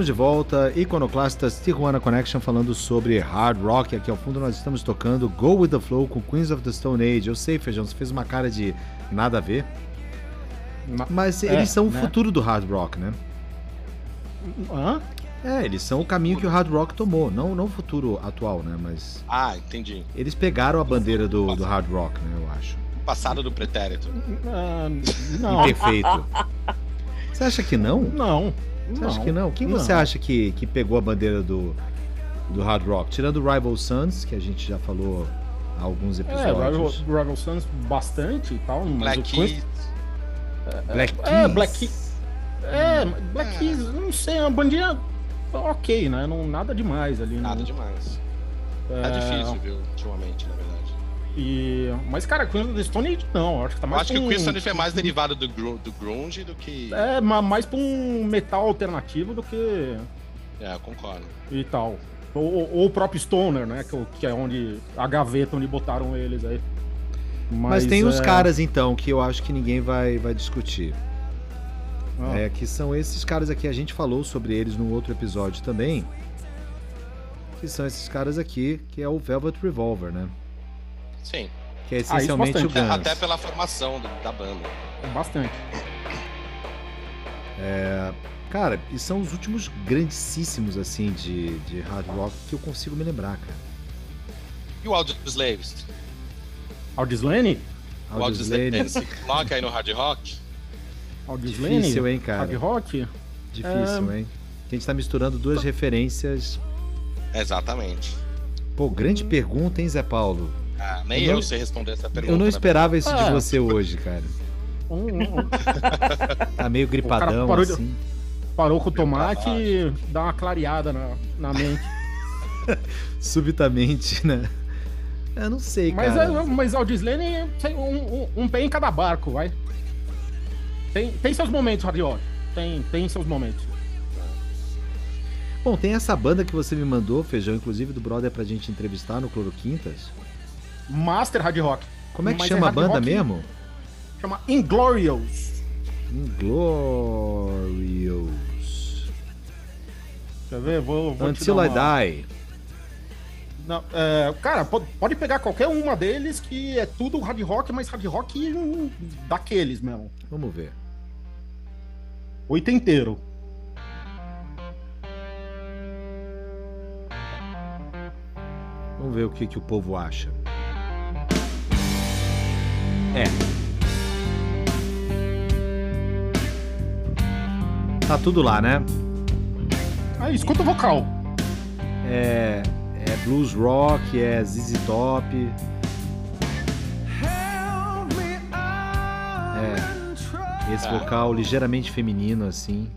Estamos de volta, Iconoclastas Tijuana Connection falando sobre hard rock. Aqui ao fundo nós estamos tocando Go With The Flow com Queens of the Stone Age. Eu sei, Feijão, você fez uma cara de nada a ver, Ma- mas É, eles são o né? futuro do hard rock, né? Hã? É, eles são o caminho que o hard rock tomou, não, não o futuro atual, né? Mas Ah, entendi. eles pegaram a bandeira do, do hard rock, né? Eu acho. Passado do pretérito. Ah, não, Imperfeito. Você acha que não? não. Você acha que não? Quem você acha que, que pegou a bandeira do, do hard rock? Tirando o Rival Sons, que a gente já falou há alguns É, Rival, episódios. Rival Sons bastante e tal. mas Black o Keys. Black É, Keys. Black Keys. É, Black Keys, eu não sei, é uma bandinha ok, né? Não, nada demais ali. Nada não. demais. É, Tá difícil, viu, ultimamente, na verdade. E, mas, cara, Queens of the Stone Age não, acho que tá Eu mais acho que o Queen é mais derivado do, gru- do grunge do que... É, ma- mais pra um metal alternativo do que É, eu concordo. e tal. Ou, ou o próprio Stoner, né? Que, é que é onde a gaveta onde botaram eles aí. Mas, tem os é, caras, então, que eu acho que ninguém vai, vai discutir. ah, É, que são esses caras aqui, a gente falou sobre eles no outro episódio também. Que são esses caras aqui, que é o Velvet Revolver, né? Sim. Que é essencialmente o bastante. Até, Guns. até pela formação do- da banda. Bastante. Cara, e são os últimos grandíssimos, assim, de, de hard rock que eu consigo me lembrar, cara. E o Audio Slaves? Audioslane? O Audio Slaves se coloca aí no hard rock? Audioslane? Difícil, hein, cara? Hard rock? Difícil, É. hein? A gente tá misturando duas referências. Exatamente. Pô, grande pergunta, hein, Zé Paulo? Ah, nem Eu eu, não- sei responder essa pergunta. Eu não né? esperava isso de Ah. você hoje, cara. Tá meio gripadão, parou de- assim. parou com o tomate e dá uma clareada na, na mente. Subitamente, né? Eu não sei, Mas, cara. é, mas Audioslane tem um, um, um pé em cada barco, vai. Tem, tem seus momentos rock. tem, tem seus momentos. Bom, tem essa banda que você me mandou, Feijão, inclusive do brother pra gente entrevistar no Cloroquintas. Master Hard Rock. Como é que Mas chama a hard banda rock, mesmo? Chama Inglorious. Inglorious. Quer ver? Vou, vou Until dar I uma- Die. Não, é, cara, pode, pegar qualquer uma deles que é tudo hard rock, mas hard rock daqueles mesmo. Vamos ver. Oitenteiro. Vamos ver o que, que o povo acha. É. Tá tudo lá, né? Aí, escuta o vocal. É, é blues rock, é ZZ Top. É. Esse Ah. vocal ligeiramente feminino, assim.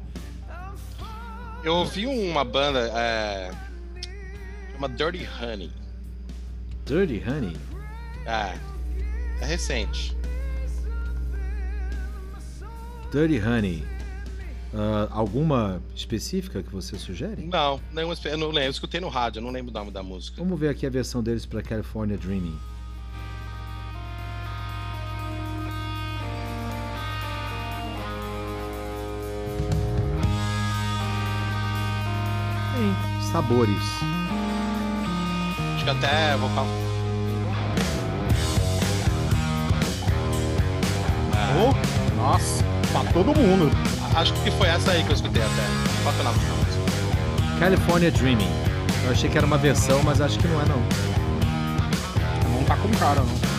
Eu ouvi uma banda. É, chama Dirty Honey. Dirty Honey. É. É recente. Dirty Honey. Ah, alguma específica que você sugere? Não, nenhuma, eu não lembro. Eu escutei no rádio, eu não lembro o nome da música. Vamos ver aqui a versão deles para California Dreaming. Tem sabores. Acho que até vocal. Oh, nossa, pra todo mundo. Acho que foi essa aí que eu escutei até. Qual é música? California Dreaming. Eu achei que era uma versão, mas acho que não é não. Não tá com cara, não.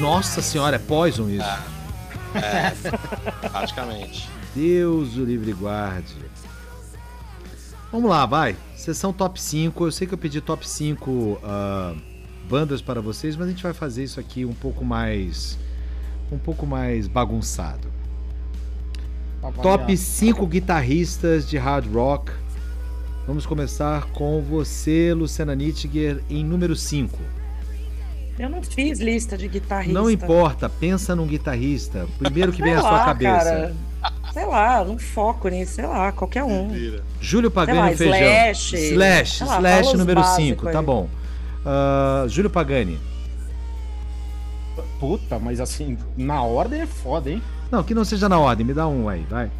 Nossa senhora, é Poison isso. É, praticamente. Deus o livre guarde. Vamos lá, vai. Sessão top 5. Eu sei que eu pedi top 5 ah, bandas para vocês, mas a gente vai fazer isso aqui um pouco mais. Um pouco mais bagunçado. Top variar. 5 guitarristas de hard rock. Vamos começar com você, Luciana Nittiger, em número 5. Eu não fiz lista de guitarrista. Não importa, pensa num guitarrista. Primeiro que vem à sua cabeça. Cara. Sei lá, não foco nisso, sei lá, qualquer um. Júlio Sei Pagani lá, Feijão. Slash. Slash, lá, Slash número básicos 5, tá bom. Ah, Júlio Pagani. Puta, mas assim, na ordem é foda, hein? Não, que não seja na ordem, me dá um aí, vai.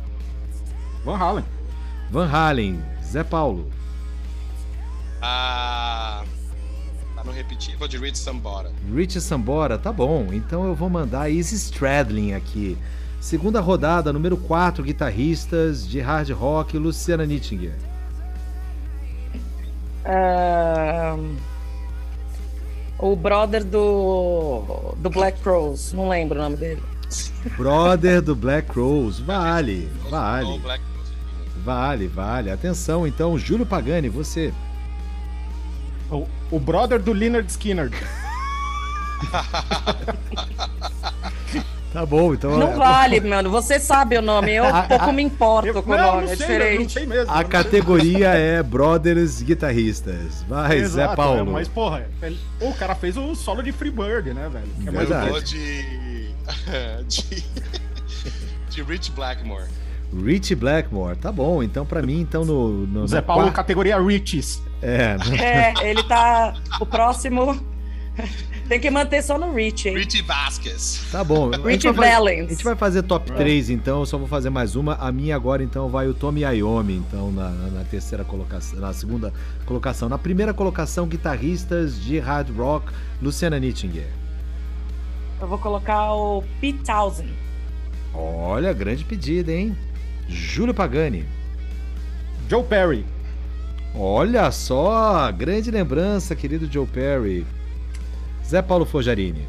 Van Halen. Van Halen, Zé Paulo. Ah, tá no repetitivo de Rich Sambora. Rich Sambora, tá bom. Então eu vou mandar Izzy Stradlin aqui. Segunda rodada, número 4, guitarristas de hard rock, Luciana Nittinger. Ah, o brother do, do Black Crows, não lembro o nome dele. Brother do Black Rose, vale, vale, vale, vale. Atenção, então, Júlio Pagani, você. O, o brother do Leonard Skinner. Tá bom, então. Não vale, mano. Você sabe o nome, eu A- pouco a- me importo Eu, com o não, nome, não é sei, não diferente. sei mesmo. A não categoria é Brothers Guitarristas. Vai, sei. Zé Exato, Paulo. é, Mas, porra, ele- o cara fez o solo de Freebird, né, velho? Que é mais. Falou de. de. de Rich Blackmore. Rich Blackmore, tá bom. Então, pra mim, então, no. no Zé Paulo, quarta- categoria Riches. É, É, ele tá. O próximo. Tem que manter só no Rich, hein? Rich Vasquez. tá bom. Rich vai fazer, a Valens. gente vai fazer top 3, então. Eu só vou fazer mais uma. A minha agora, então, vai o Tommy Iommi, então, na, na- na terceira colocação. Na segunda colocação. Na primeira colocação, guitarristas de hard rock, Luciana Nittinger. Eu vou colocar o Pete Townsend. Olha, grande pedida, hein? Júlio Pagani. Joe Perry. Olha só, grande lembrança, querido Joe Perry. Zé Paulo Fojarini.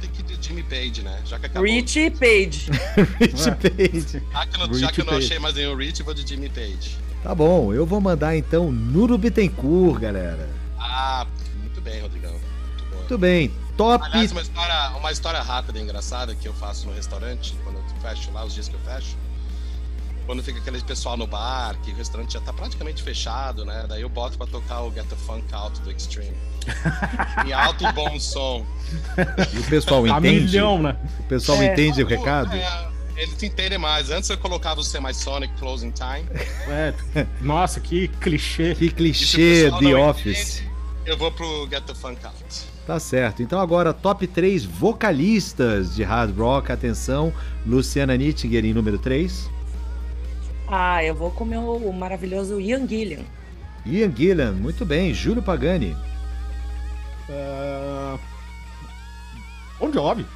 Tem que ir de Jimmy Page, né? Já que acabou. Rich Page. Rich É. Page. Já que, eu não- já Rich que eu não Page. achei mais nenhum Rich, vou de Jimmy Page. Tá bom, eu vou mandar então Nuro Bittencourt, galera. Ah, muito bem, Rodrigão. Muito bom. Muito bem, top. Aliás, uma história, uma história rápida e engraçada que eu faço no restaurante, quando eu fecho lá, os dias que eu fecho. Quando fica aquele pessoal no bar, que o restaurante já tá praticamente fechado, né? Daí eu boto pra tocar o Get the Funk Out do Extreme. em alto e bom som. E o pessoal A entende? milhão, né? O pessoal É. entende o recado? É, eles entendem mais. Antes eu colocava o Semisonic Closing Time. É, nossa, que clichê. Que clichê The Office. entende, Eu vou pro Get the Funk Out. Tá certo. Então agora, top 3 vocalistas de hard rock. Atenção, Luciana Nittinger em número 3. Ah, eu vou com o meu maravilhoso Ian Gillian. Ian Gillan, muito bem. Júlio Pagani. É... Bon Jovi.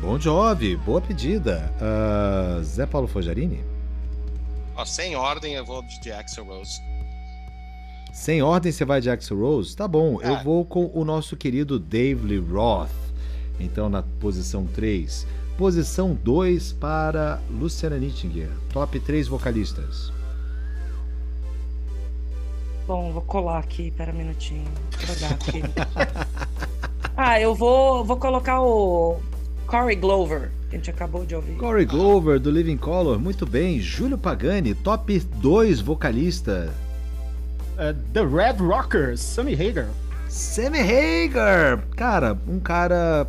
Bom Jovi, boa pedida. Ah, Zé Paulo Fojarini. Ó, sem ordem, eu vou de Axel Rose. Sem ordem, você vai de Axl Rose? Tá bom, eu Ah. vou com o nosso querido Dave Lee Roth. Então, na posição 3. Posição 2 para Luciana Nittinger. Top 3 vocalistas. Bom, vou colar aqui, pera um minutinho. Vou olhar aqui. ah, eu vou, vou colocar o Corey Glover, que a gente acabou de ouvir. Corey Glover, do Living Color. Muito bem. Júlio Pagani, top 2 vocalista. É, The Red Rockers, Sammy Hagar. Sammy Hagar. Cara, um cara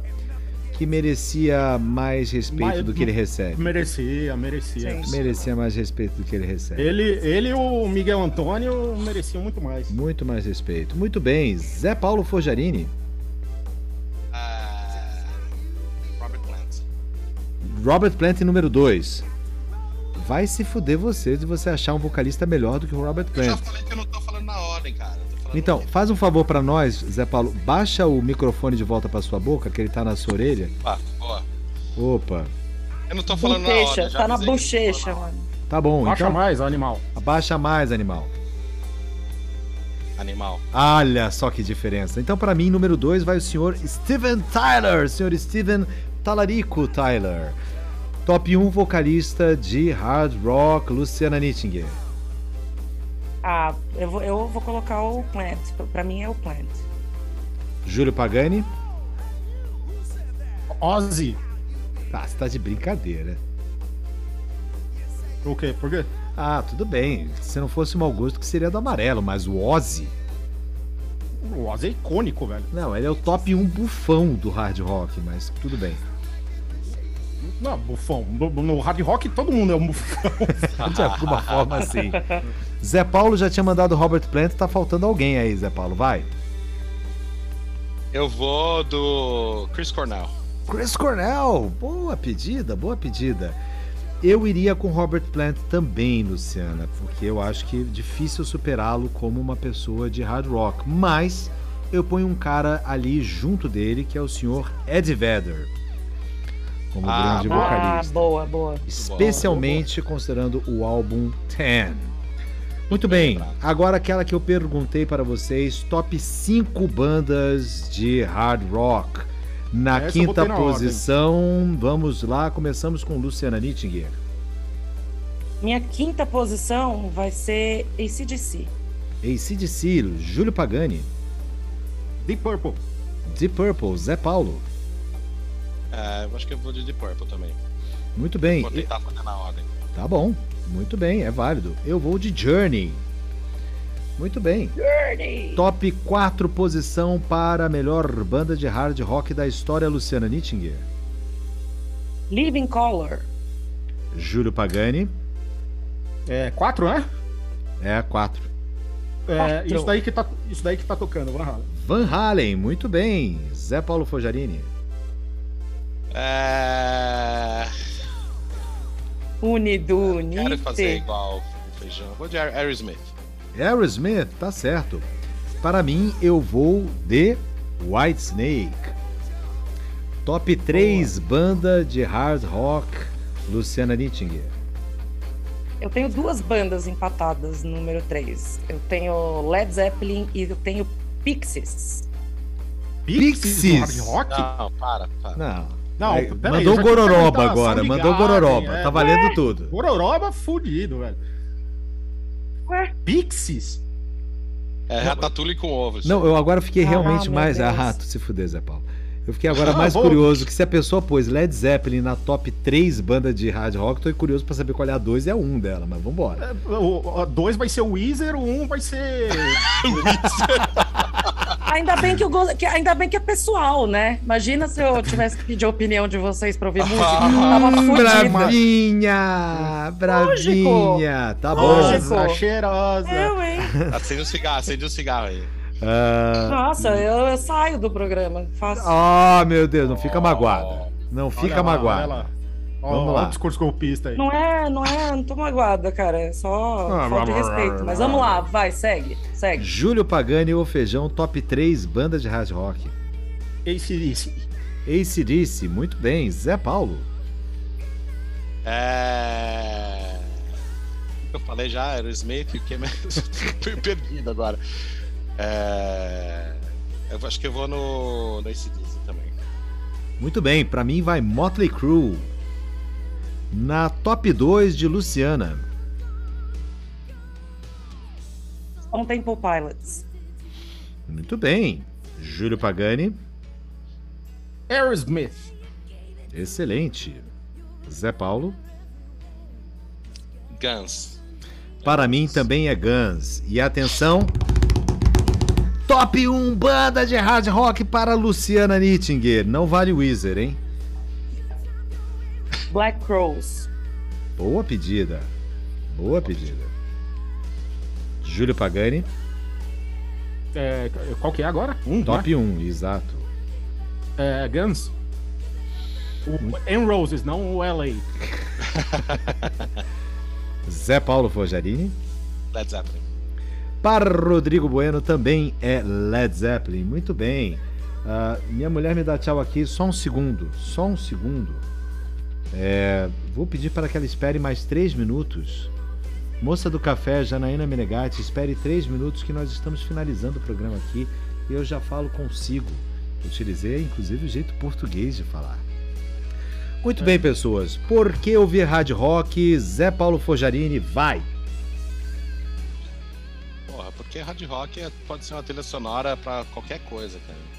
que merecia mais respeito Mais- do que ele recebe. Merecia, merecia. Sim. Merecia mais respeito do que ele recebe. Ele, ele e o Miguel Antônio mereciam muito mais. Muito mais respeito. Muito bem. Zé Paulo Fojarini. Ah, Robert Plant. Robert Plant número 2. Vai se fuder você se você achar um vocalista melhor do que o Robert Eu já Plant. falei que eu não tô falando na ordem, cara. Então, faz um favor pra nós, Zé Paulo. Baixa o microfone de volta pra sua boca, que ele tá na sua orelha. Ah, boa. Opa. Eu não tô falando na. Bochecha, já tá na bochecha, falando na ordem. mano. Tá bom, Baixa então. mais, animal. Abaixa mais, animal. Animal. Olha só que diferença. Então, pra mim, número 2 vai o senhor Steven Tyler. Senhor Steven Talarico Tyler. Top 1 vocalista de hard rock, Luciana Nittinger. Ah, eu vou, eu vou colocar o Plant. Pra mim é o Plant. Júlio Pagani. Ozzy. Ah, você tá de brincadeira. O quê? Por quê? Ah, tudo bem. Se não fosse o mau gosto, que seria do amarelo, mas o Ozzy. O Ozzy é icônico, velho. Não, ele é o top 1 bufão do hard rock, mas tudo bem. Não, bufão. No, hard rock todo mundo é um bufão. De alguma forma, assim. Zé Paulo já tinha mandado Robert Plant, tá faltando alguém aí, Zé Paulo. Vai. Eu vou do Chris Cornell. Chris Cornell, boa pedida, boa pedida. Eu iria com Robert Plant também, Luciana, porque eu acho que é difícil superá-lo como uma pessoa de hard rock. Mas eu ponho um cara ali junto dele, que é o senhor Ed Vedder, como Ah, grande boa. Ah, vocalista. boa, boa. especialmente considerando o álbum 10. Muito bem, agora aquela que eu perguntei para vocês, top 5 bandas de hard rock. Na Essa quinta na ordem. posição, vamos lá, começamos com Luciana Nittinger. Minha quinta posição vai ser ACDC. ACDC, Júlio Pagani, Deep Purple. Deep Purple, Zé Paulo. É, eu acho que eu vou de Deep Purple também. Muito bem, Vou tentar fazer na ordem. tá bom, muito bem, é válido. Eu vou de Journey. Muito bem. Journey! Top 4 posição para a melhor banda de hard rock da história, Luciana Nittinger. Living Color. Júlio Pagani. É, quatro, né? É a 4. É, Quatro. isso, daí que tá, isso daí que tá tocando, Van Halen. Van Halen, muito bem. Zé Paulo Fojarini. É... Unidunite. Quero fazer igual o feijão. Vou de Aer- Aerosmith. Aerosmith, tá certo. Para mim, eu vou de Whitesnake. Top 3 banda de hard rock, Luciana Nittinger. Eu tenho duas bandas empatadas no número 3. Eu tenho Led Zeppelin e eu tenho Pixies. Pixies. no hard rock? Não, para, para. Não. Não, Aí, peraí, mandou tinha Gororoba agora, Soundgarden, mandou Gororoba. é. Tá valendo tudo. Gororoba fudido, velho. Ué? Pixies? É Ratatouille com ovos. Não, eu agora fiquei Ah, realmente mais. Deus. Ah, tu se fuder, Zé Paulo. Eu fiquei agora mais curioso que se a pessoa pôs Led Zeppelin na top 3 banda de hard rock, tô curioso pra saber qual é a 2 e a 1 dela, mas vambora. O 2 vai ser o Weezer, o 1 um vai ser. Ainda bem que, eu go- que- ainda bem que é pessoal, né? Imagina se eu tivesse que pedir a opinião de vocês pra ouvir música. Tava fudida. Bravinha! Bravinha! Tá bom. Nossa, cheirosa. Eu, hein? Acende um cigarro, acende um cigarro aí. Ah, Nossa, eu, eu saio do programa. Faço. oh, meu Deus, não fica magoada. Não fica lá, magoada. Vamos lá. o discurso golpista aí. Não é, não é, não tô magoada, cara. É só Ah, falta de respeito. Mas vamos lá, vai, segue, segue. Júlio Pagani ou Feijão, top 3 banda de hard rock. ACDC. ACDC, muito bem. Zé Paulo. É. Eu falei já, Aerosmith, o que mais? Fui perdido agora. É... Eu acho que eu vou no, no ACDC também. Muito bem, pra mim vai Motley Crue. Na top 2 de Luciana. On Temple Pilots. Muito bem. Júlio Pagani. Aerosmith. Excelente. Zé Paulo. Guns. Para mim também é Guns. E atenção. Top 1 banda de hard rock para Luciana Nittinger. Não vale Weezer, hein? Black Crows. Boa pedida. Boa pedida. Júlio Pagani. É, qual que é agora? Um, Top 1, exato. né? É, Guns. O Roses, não o LA. Zé Paulo Fojarini. Led Zeppelin. Para Rodrigo Bueno também é Led Zeppelin. Muito bem. Ah, minha mulher me dá tchau aqui, só um segundo. Só um segundo. É, vou pedir para que ela espere mais três minutos. Moça do café, Janaína Menegatti, espere três minutos que nós estamos finalizando o programa aqui e eu já falo consigo. Utilizei inclusive o jeito português de falar. Muito bem, pessoas. Por que ouvir hard rock? Zé Paulo Fojarini, vai! Porra, porque hard rock é- pode ser uma trilha sonora pra qualquer coisa, cara.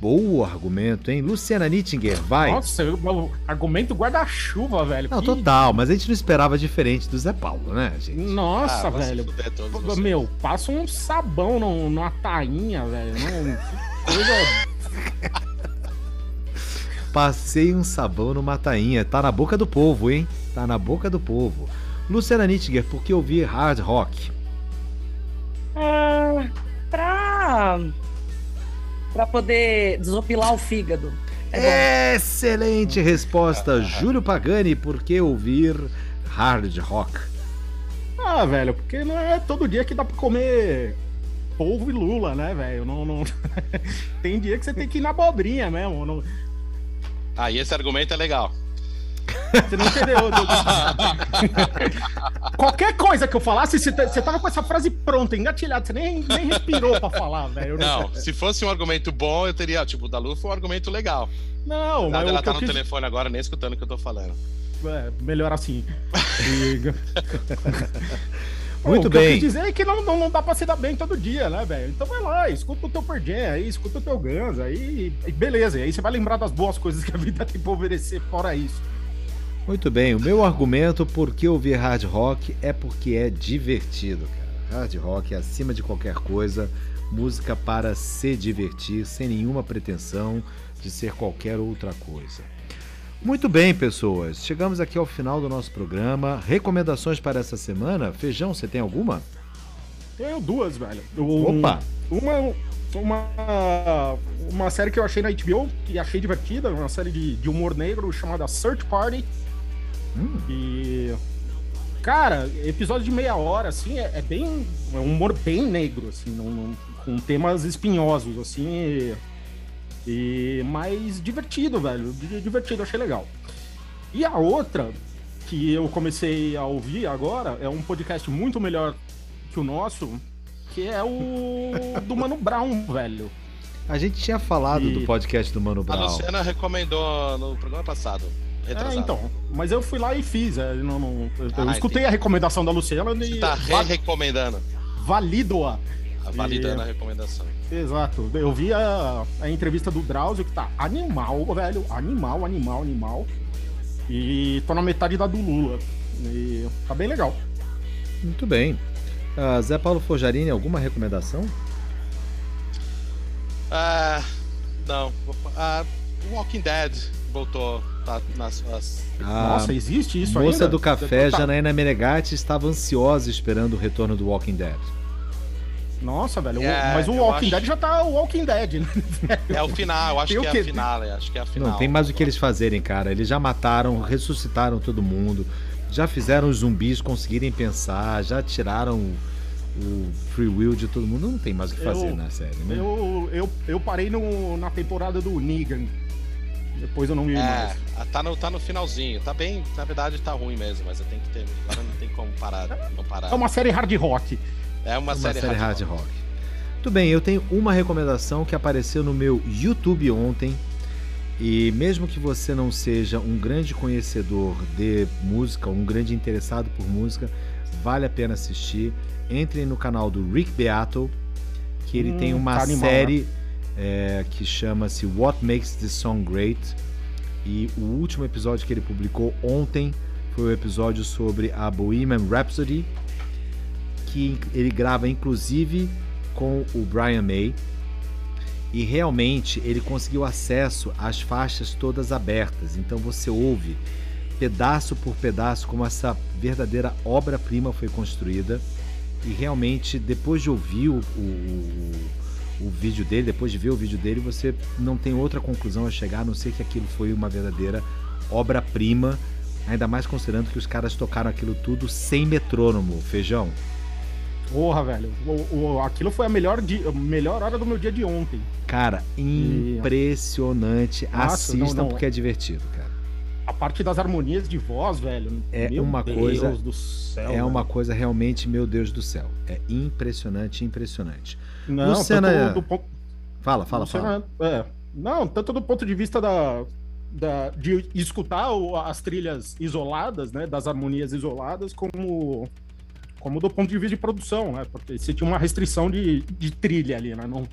Boa argumento, hein? Luciana Nittinger, vai. Nossa, eu- o argumento guarda-chuva, velho. Não, Que- total, mas a gente não esperava diferente do Zé Paulo, né, gente? Nossa, Ah, velho. vocês. Meu, passa um sabão no- numa tainha, velho. Não, que coisa. Passei um sabão numa tainha. Tá na boca do povo, hein? Tá na boca do povo. Luciana Nittinger, por que ouvir hard rock? Ah, pra. Pra poder desopilar o fígado. É. Excelente resposta, Júlio Pagani, por que ouvir hard rock? Ah, velho, porque não é todo dia que dá pra comer polvo e lula, né, velho? Não, não... Tem dia que você tem que ir na abobrinha mesmo. Não... Ah, e esse argumento é legal. Você não entendeu. Qualquer coisa que eu falasse, você tá- você tava com essa frase pronta, engatilhada, você nem, nem respirou pra falar, velho. Eu Não, se fosse um argumento bom, eu teria. Tipo, o da Lu foi um argumento legal. Não, mas ela o tá no quis... telefone agora, nem escutando o que eu tô falando. É, melhor assim. E- Pô, Muito o que eu bem. quis dizer é que não, não, não dá pra se dar bem todo dia, né, velho? Então vai lá, escuta o teu Pearl Jam aí, escuta o teu Guns aí, e beleza. E aí você vai lembrar das boas coisas que a vida tem pra oferecer fora isso. Muito bem, o meu argumento por que ouvir hard rock é porque é divertido, cara. Hard rock é acima de qualquer coisa, música para se divertir, sem nenhuma pretensão de ser qualquer outra coisa. Muito bem, pessoas, chegamos aqui ao final do nosso programa. Recomendações para essa semana? Feijão, você tem alguma? Tenho duas, velho. Um- Opa! Uma, uma, uma série que eu achei na HBO, que achei divertida, uma série de, de humor negro chamada Search Party. Hum, E. Cara, episódio de meia hora, assim, é, é bem. É um humor bem negro, assim, não- não- com temas espinhosos, assim. E, e mais divertido, velho. di- Divertido, achei legal. E a outra, que eu comecei a ouvir agora, é um podcast muito melhor que o nosso, que é o do Mano Brown, velho. a gente tinha falado E- do podcast do Mano A Brown. Luciana recomendou no programa passado. É, Retrasado. então. Mas eu fui lá e fiz. é, não- não- eu, Ah, escutei entendi. a recomendação da Luciana Você e tá re-recomendando. valido-a. Validando a recomendação. Exato. Eu vi a, a entrevista do Drauzio, que tá animal, velho. Animal, animal, animal. E tô na metade da do Lula. E tá bem legal. Muito bem. Ah, Zé Paulo Forjarini, alguma recomendação? Ah, não. Ah, Walking Dead voltou. Tá nas suas. A Nossa, existe isso Ah, moça ainda? do café, Tá- Janaína Menegatti, estava ansiosa esperando o retorno do Walking Dead. Nossa, velho. É, mas o Walking acho- Dead já tá o Walking Dead, né? É o final, eu acho Tem que o é a final, acho que é a final. Não tem mais o que eles fazerem, cara. Eles já mataram, ressuscitaram todo mundo, já fizeram os zumbis conseguirem pensar, já tiraram o, o free will de todo mundo. Não tem mais o que fazer Eu- na série, né? Eu, eu, eu parei no, na temporada do Negan. Depois eu não vi É, mais. tá no, tá no finalzinho. Tá bem, na verdade tá ruim mesmo, mas eu tenho que ter. Agora não tem como parar. Não parar. É uma série hard rock. É uma, Uma série, série hard rock. rock. Muito bem, eu tenho uma recomendação que apareceu no meu YouTube ontem. E mesmo que você não seja um grande conhecedor de música, um grande interessado por música, vale a pena assistir. Entrem no canal do Rick Beato, que ele Hum, tem uma tá animal, série é, que chama-se What Makes This Song Great. E o último episódio que ele publicou ontem foi o episódio sobre a Bohemian Rhapsody, que ele grava inclusive com o Brian May. E realmente ele conseguiu acesso às faixas todas abertas. Então você ouve pedaço por pedaço como essa verdadeira obra-prima foi construída. E realmente, depois de ouvir o, o, o vídeo dele, depois de ver o vídeo dele, você não tem outra conclusão a chegar, a não ser que aquilo foi uma verdadeira obra-prima. Ainda mais considerando que os caras tocaram aquilo tudo sem metrônomo, feijão. Porra, velho. O, o- aquilo foi a melhor, di- a melhor hora do meu dia de ontem. Cara, impressionante. Nossa, Assistam não, não. porque é divertido, cara. Parte das harmonias de voz, velho. É meu uma Deus coisa- do céu. é uma velho. coisa realmente, meu Deus do céu. É impressionante, impressionante. Não, Luciana- do ponto. Fala, fala, Luciana, fala. É. Não, tanto do ponto de vista da, da- de escutar as trilhas isoladas, né? Das harmonias isoladas, como, como do ponto de vista de produção, né? Porque você tinha uma restrição de, de trilha ali, né? Não,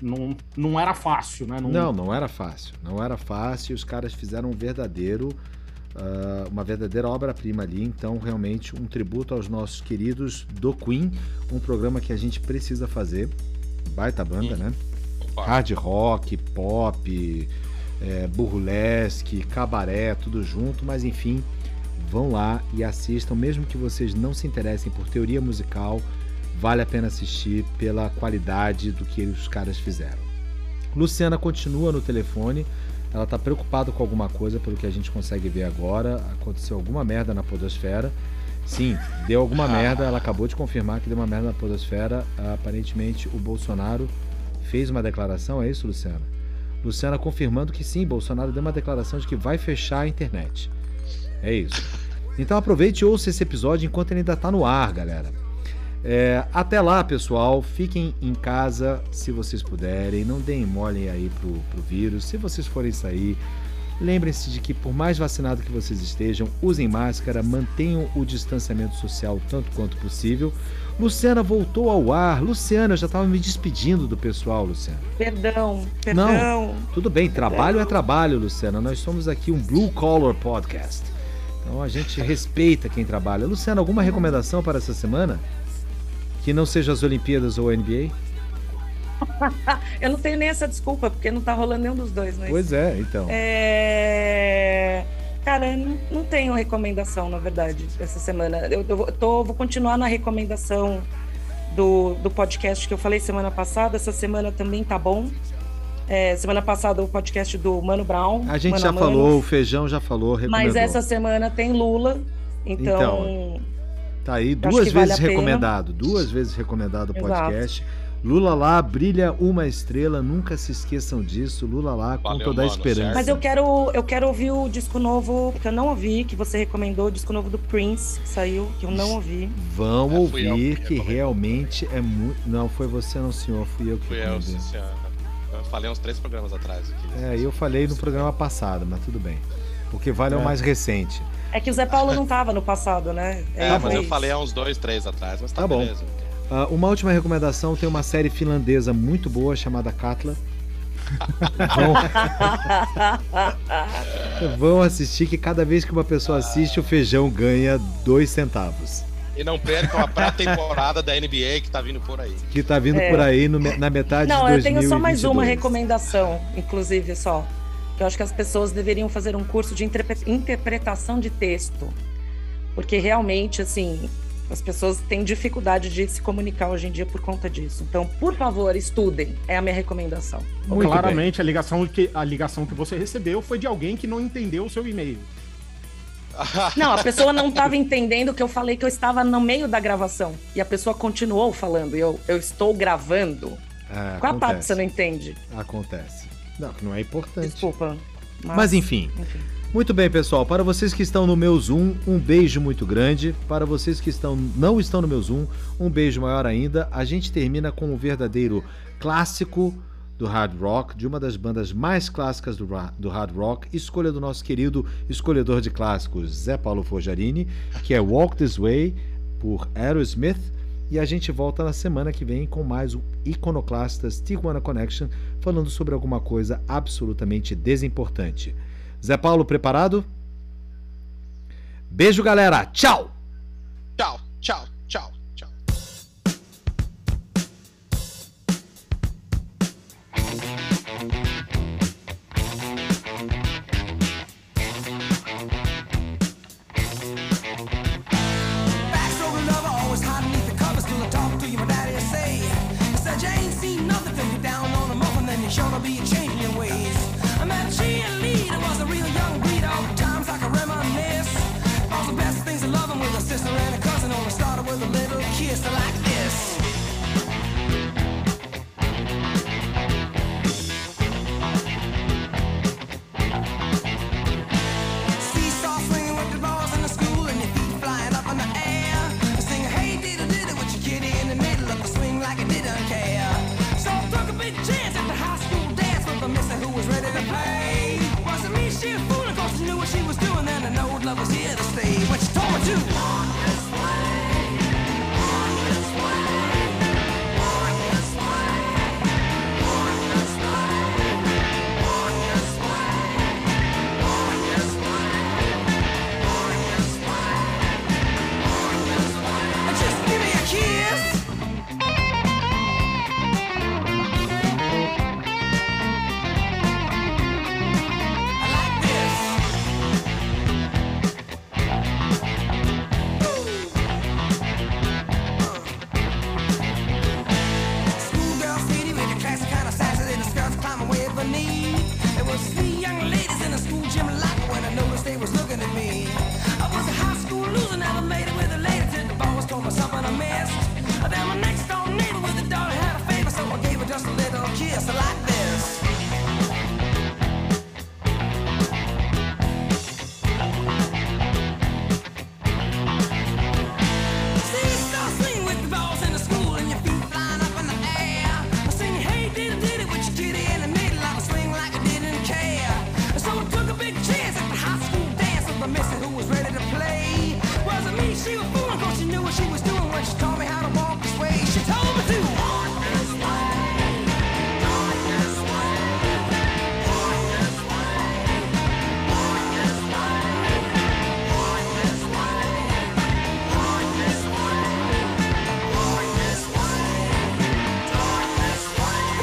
não, não era fácil, né? Não, não era fácil. Não era fácil. Os caras fizeram um verdadeiro, ah, uma verdadeira obra-prima ali. Então, realmente, um tributo aos nossos queridos do Queen, um programa que a gente precisa fazer. Baita banda, né? Opa. Hard rock, pop, é, burlesque, cabaré, tudo junto, mas enfim, vão lá e assistam, mesmo que vocês não se interessem por teoria musical, vale a pena assistir pela qualidade do que os caras fizeram. Luciana continua no telefone, ela tá preocupada com alguma coisa, pelo que a gente consegue ver agora. Aconteceu alguma merda na Podosfera. Sim, deu alguma merda. Ela acabou de confirmar que deu uma merda na Podosfera. Aparentemente, o Bolsonaro fez uma declaração, é isso, Luciana? Luciana confirmando que sim, Bolsonaro deu uma declaração de que vai fechar a internet. É isso. Então aproveite e ouça esse episódio enquanto ele ainda está no ar, galera. É, até lá, pessoal. Fiquem em casa se vocês puderem. Não deem mole aí pro, pro vírus. Se vocês forem sair, lembrem-se de que, por mais vacinado que vocês estejam, usem máscara, mantenham o distanciamento social tanto quanto possível. Luciana voltou ao ar. Luciana, eu já estava me despedindo do pessoal, Luciana. Perdão, perdão. Tudo bem, trabalho é trabalho, Luciana. Nós somos aqui um Blue Collar Podcast. Então a gente respeita quem trabalha. Luciana, alguma recomendação para essa semana? Que não seja as Olimpíadas ou a NBA? Eu não tenho nem essa desculpa, porque não tá rolando nenhum dos dois, mas. Pois é, então. É... Cara, eu não, não tenho recomendação, na verdade, essa semana. Eu, eu vou- tô, vou continuar na recomendação do, do podcast que eu falei semana passada. Essa semana também tá bom. É, semana passada o podcast do Mano Brown. A gente Mano já a falou, o Feijão já falou, recomendou. Mas essa semana tem Lula. Então, Então, Tá aí, duas vale vezes recomendado. Duas vezes recomendado o Exato. podcast. Lula lá, brilha uma estrela, nunca se esqueçam disso. Lula lá, com Valeu, toda a mano, esperança. certo. Mas eu quero, eu quero ouvir o disco novo, que eu não ouvi, que você recomendou, o disco novo do Prince, que saiu, que eu não ouvi. Vão É, eu ouvir que realmente é muito. Não, foi você, não, senhor. Fui eu que Fui eu, sim. Eu falei uns três programas atrás aqui. É, eu falei no programa passado, mas tudo bem. Porque vale é o mais recente. É que o Zé Paulo não tava no passado, né? É, Ele mas eu falei há uns dois, três atrás, mas tá, Tá bom. beleza. Ah, uma última recomendação: tem uma série finlandesa muito boa chamada Katla. Vão, vão assistir que cada vez que uma pessoa assiste, o feijão ganha dois centavos. E não percam a pré-temporada da NBA que tá vindo por aí. Que tá vindo É. por aí no na metade Não, de eu tenho só mais uma 2022. recomendação, inclusive só. Eu acho que as pessoas deveriam fazer um curso de interpre- interpretação de texto. Porque realmente, assim, as pessoas têm dificuldade de se comunicar hoje em dia por conta disso. Então, por favor, estudem. É a minha recomendação. Muito Claramente, a ligação, que, a ligação que você recebeu foi de alguém que não entendeu o seu e-mail. Não, a pessoa não estava entendendo que eu falei que eu estava no meio da gravação. E a pessoa continuou falando. e Eu, eu estou gravando. É, Qual a parte você não entende? Acontece. Não, que não é importante. Desculpa. Mas enfim. enfim. Muito bem, pessoal. Para vocês que estão no meu Zoom, um beijo muito grande. Para vocês que estão não estão no meu Zoom, um beijo maior ainda. A gente termina com um verdadeiro clássico do hard rock, de uma das bandas mais clássicas do, do hard rock, escolha do nosso querido escolhedor de clássicos, Zé Paulo Forjarini, que é Walk This Way, por Aerosmith. E a gente volta na semana que vem com mais um Iconoclastas Tijuana Connection, falando sobre alguma coisa absolutamente desimportante. Zé Paulo, preparado? Beijo, galera. Tchau, tchau, tchau.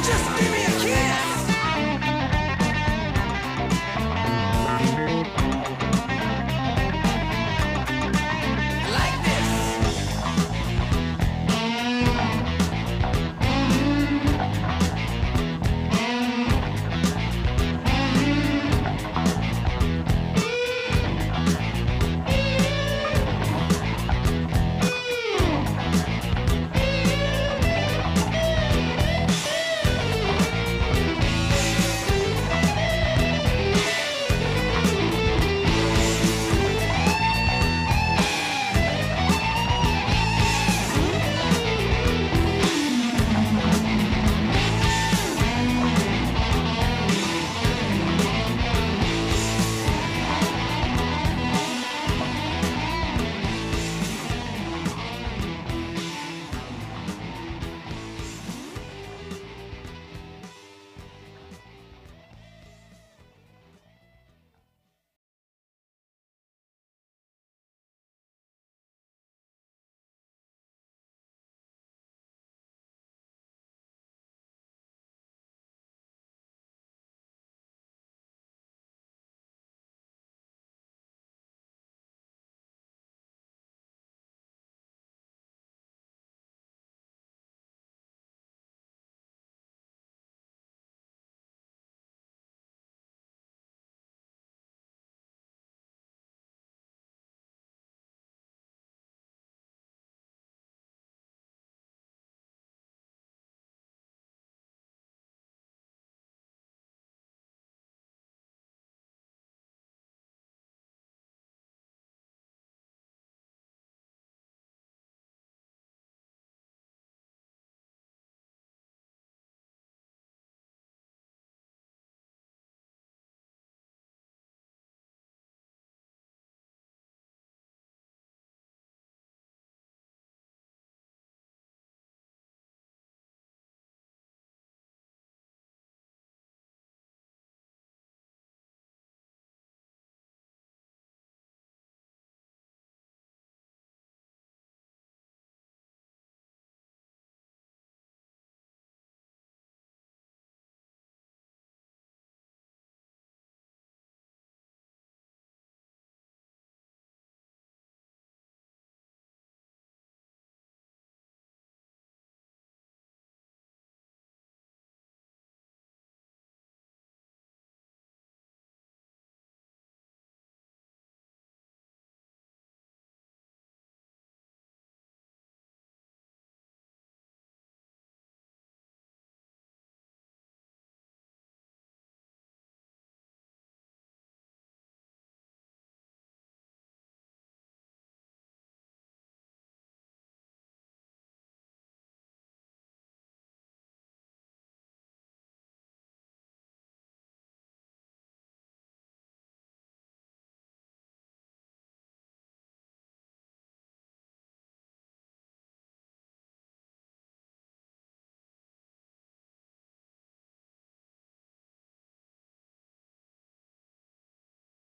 Just give me a kiss.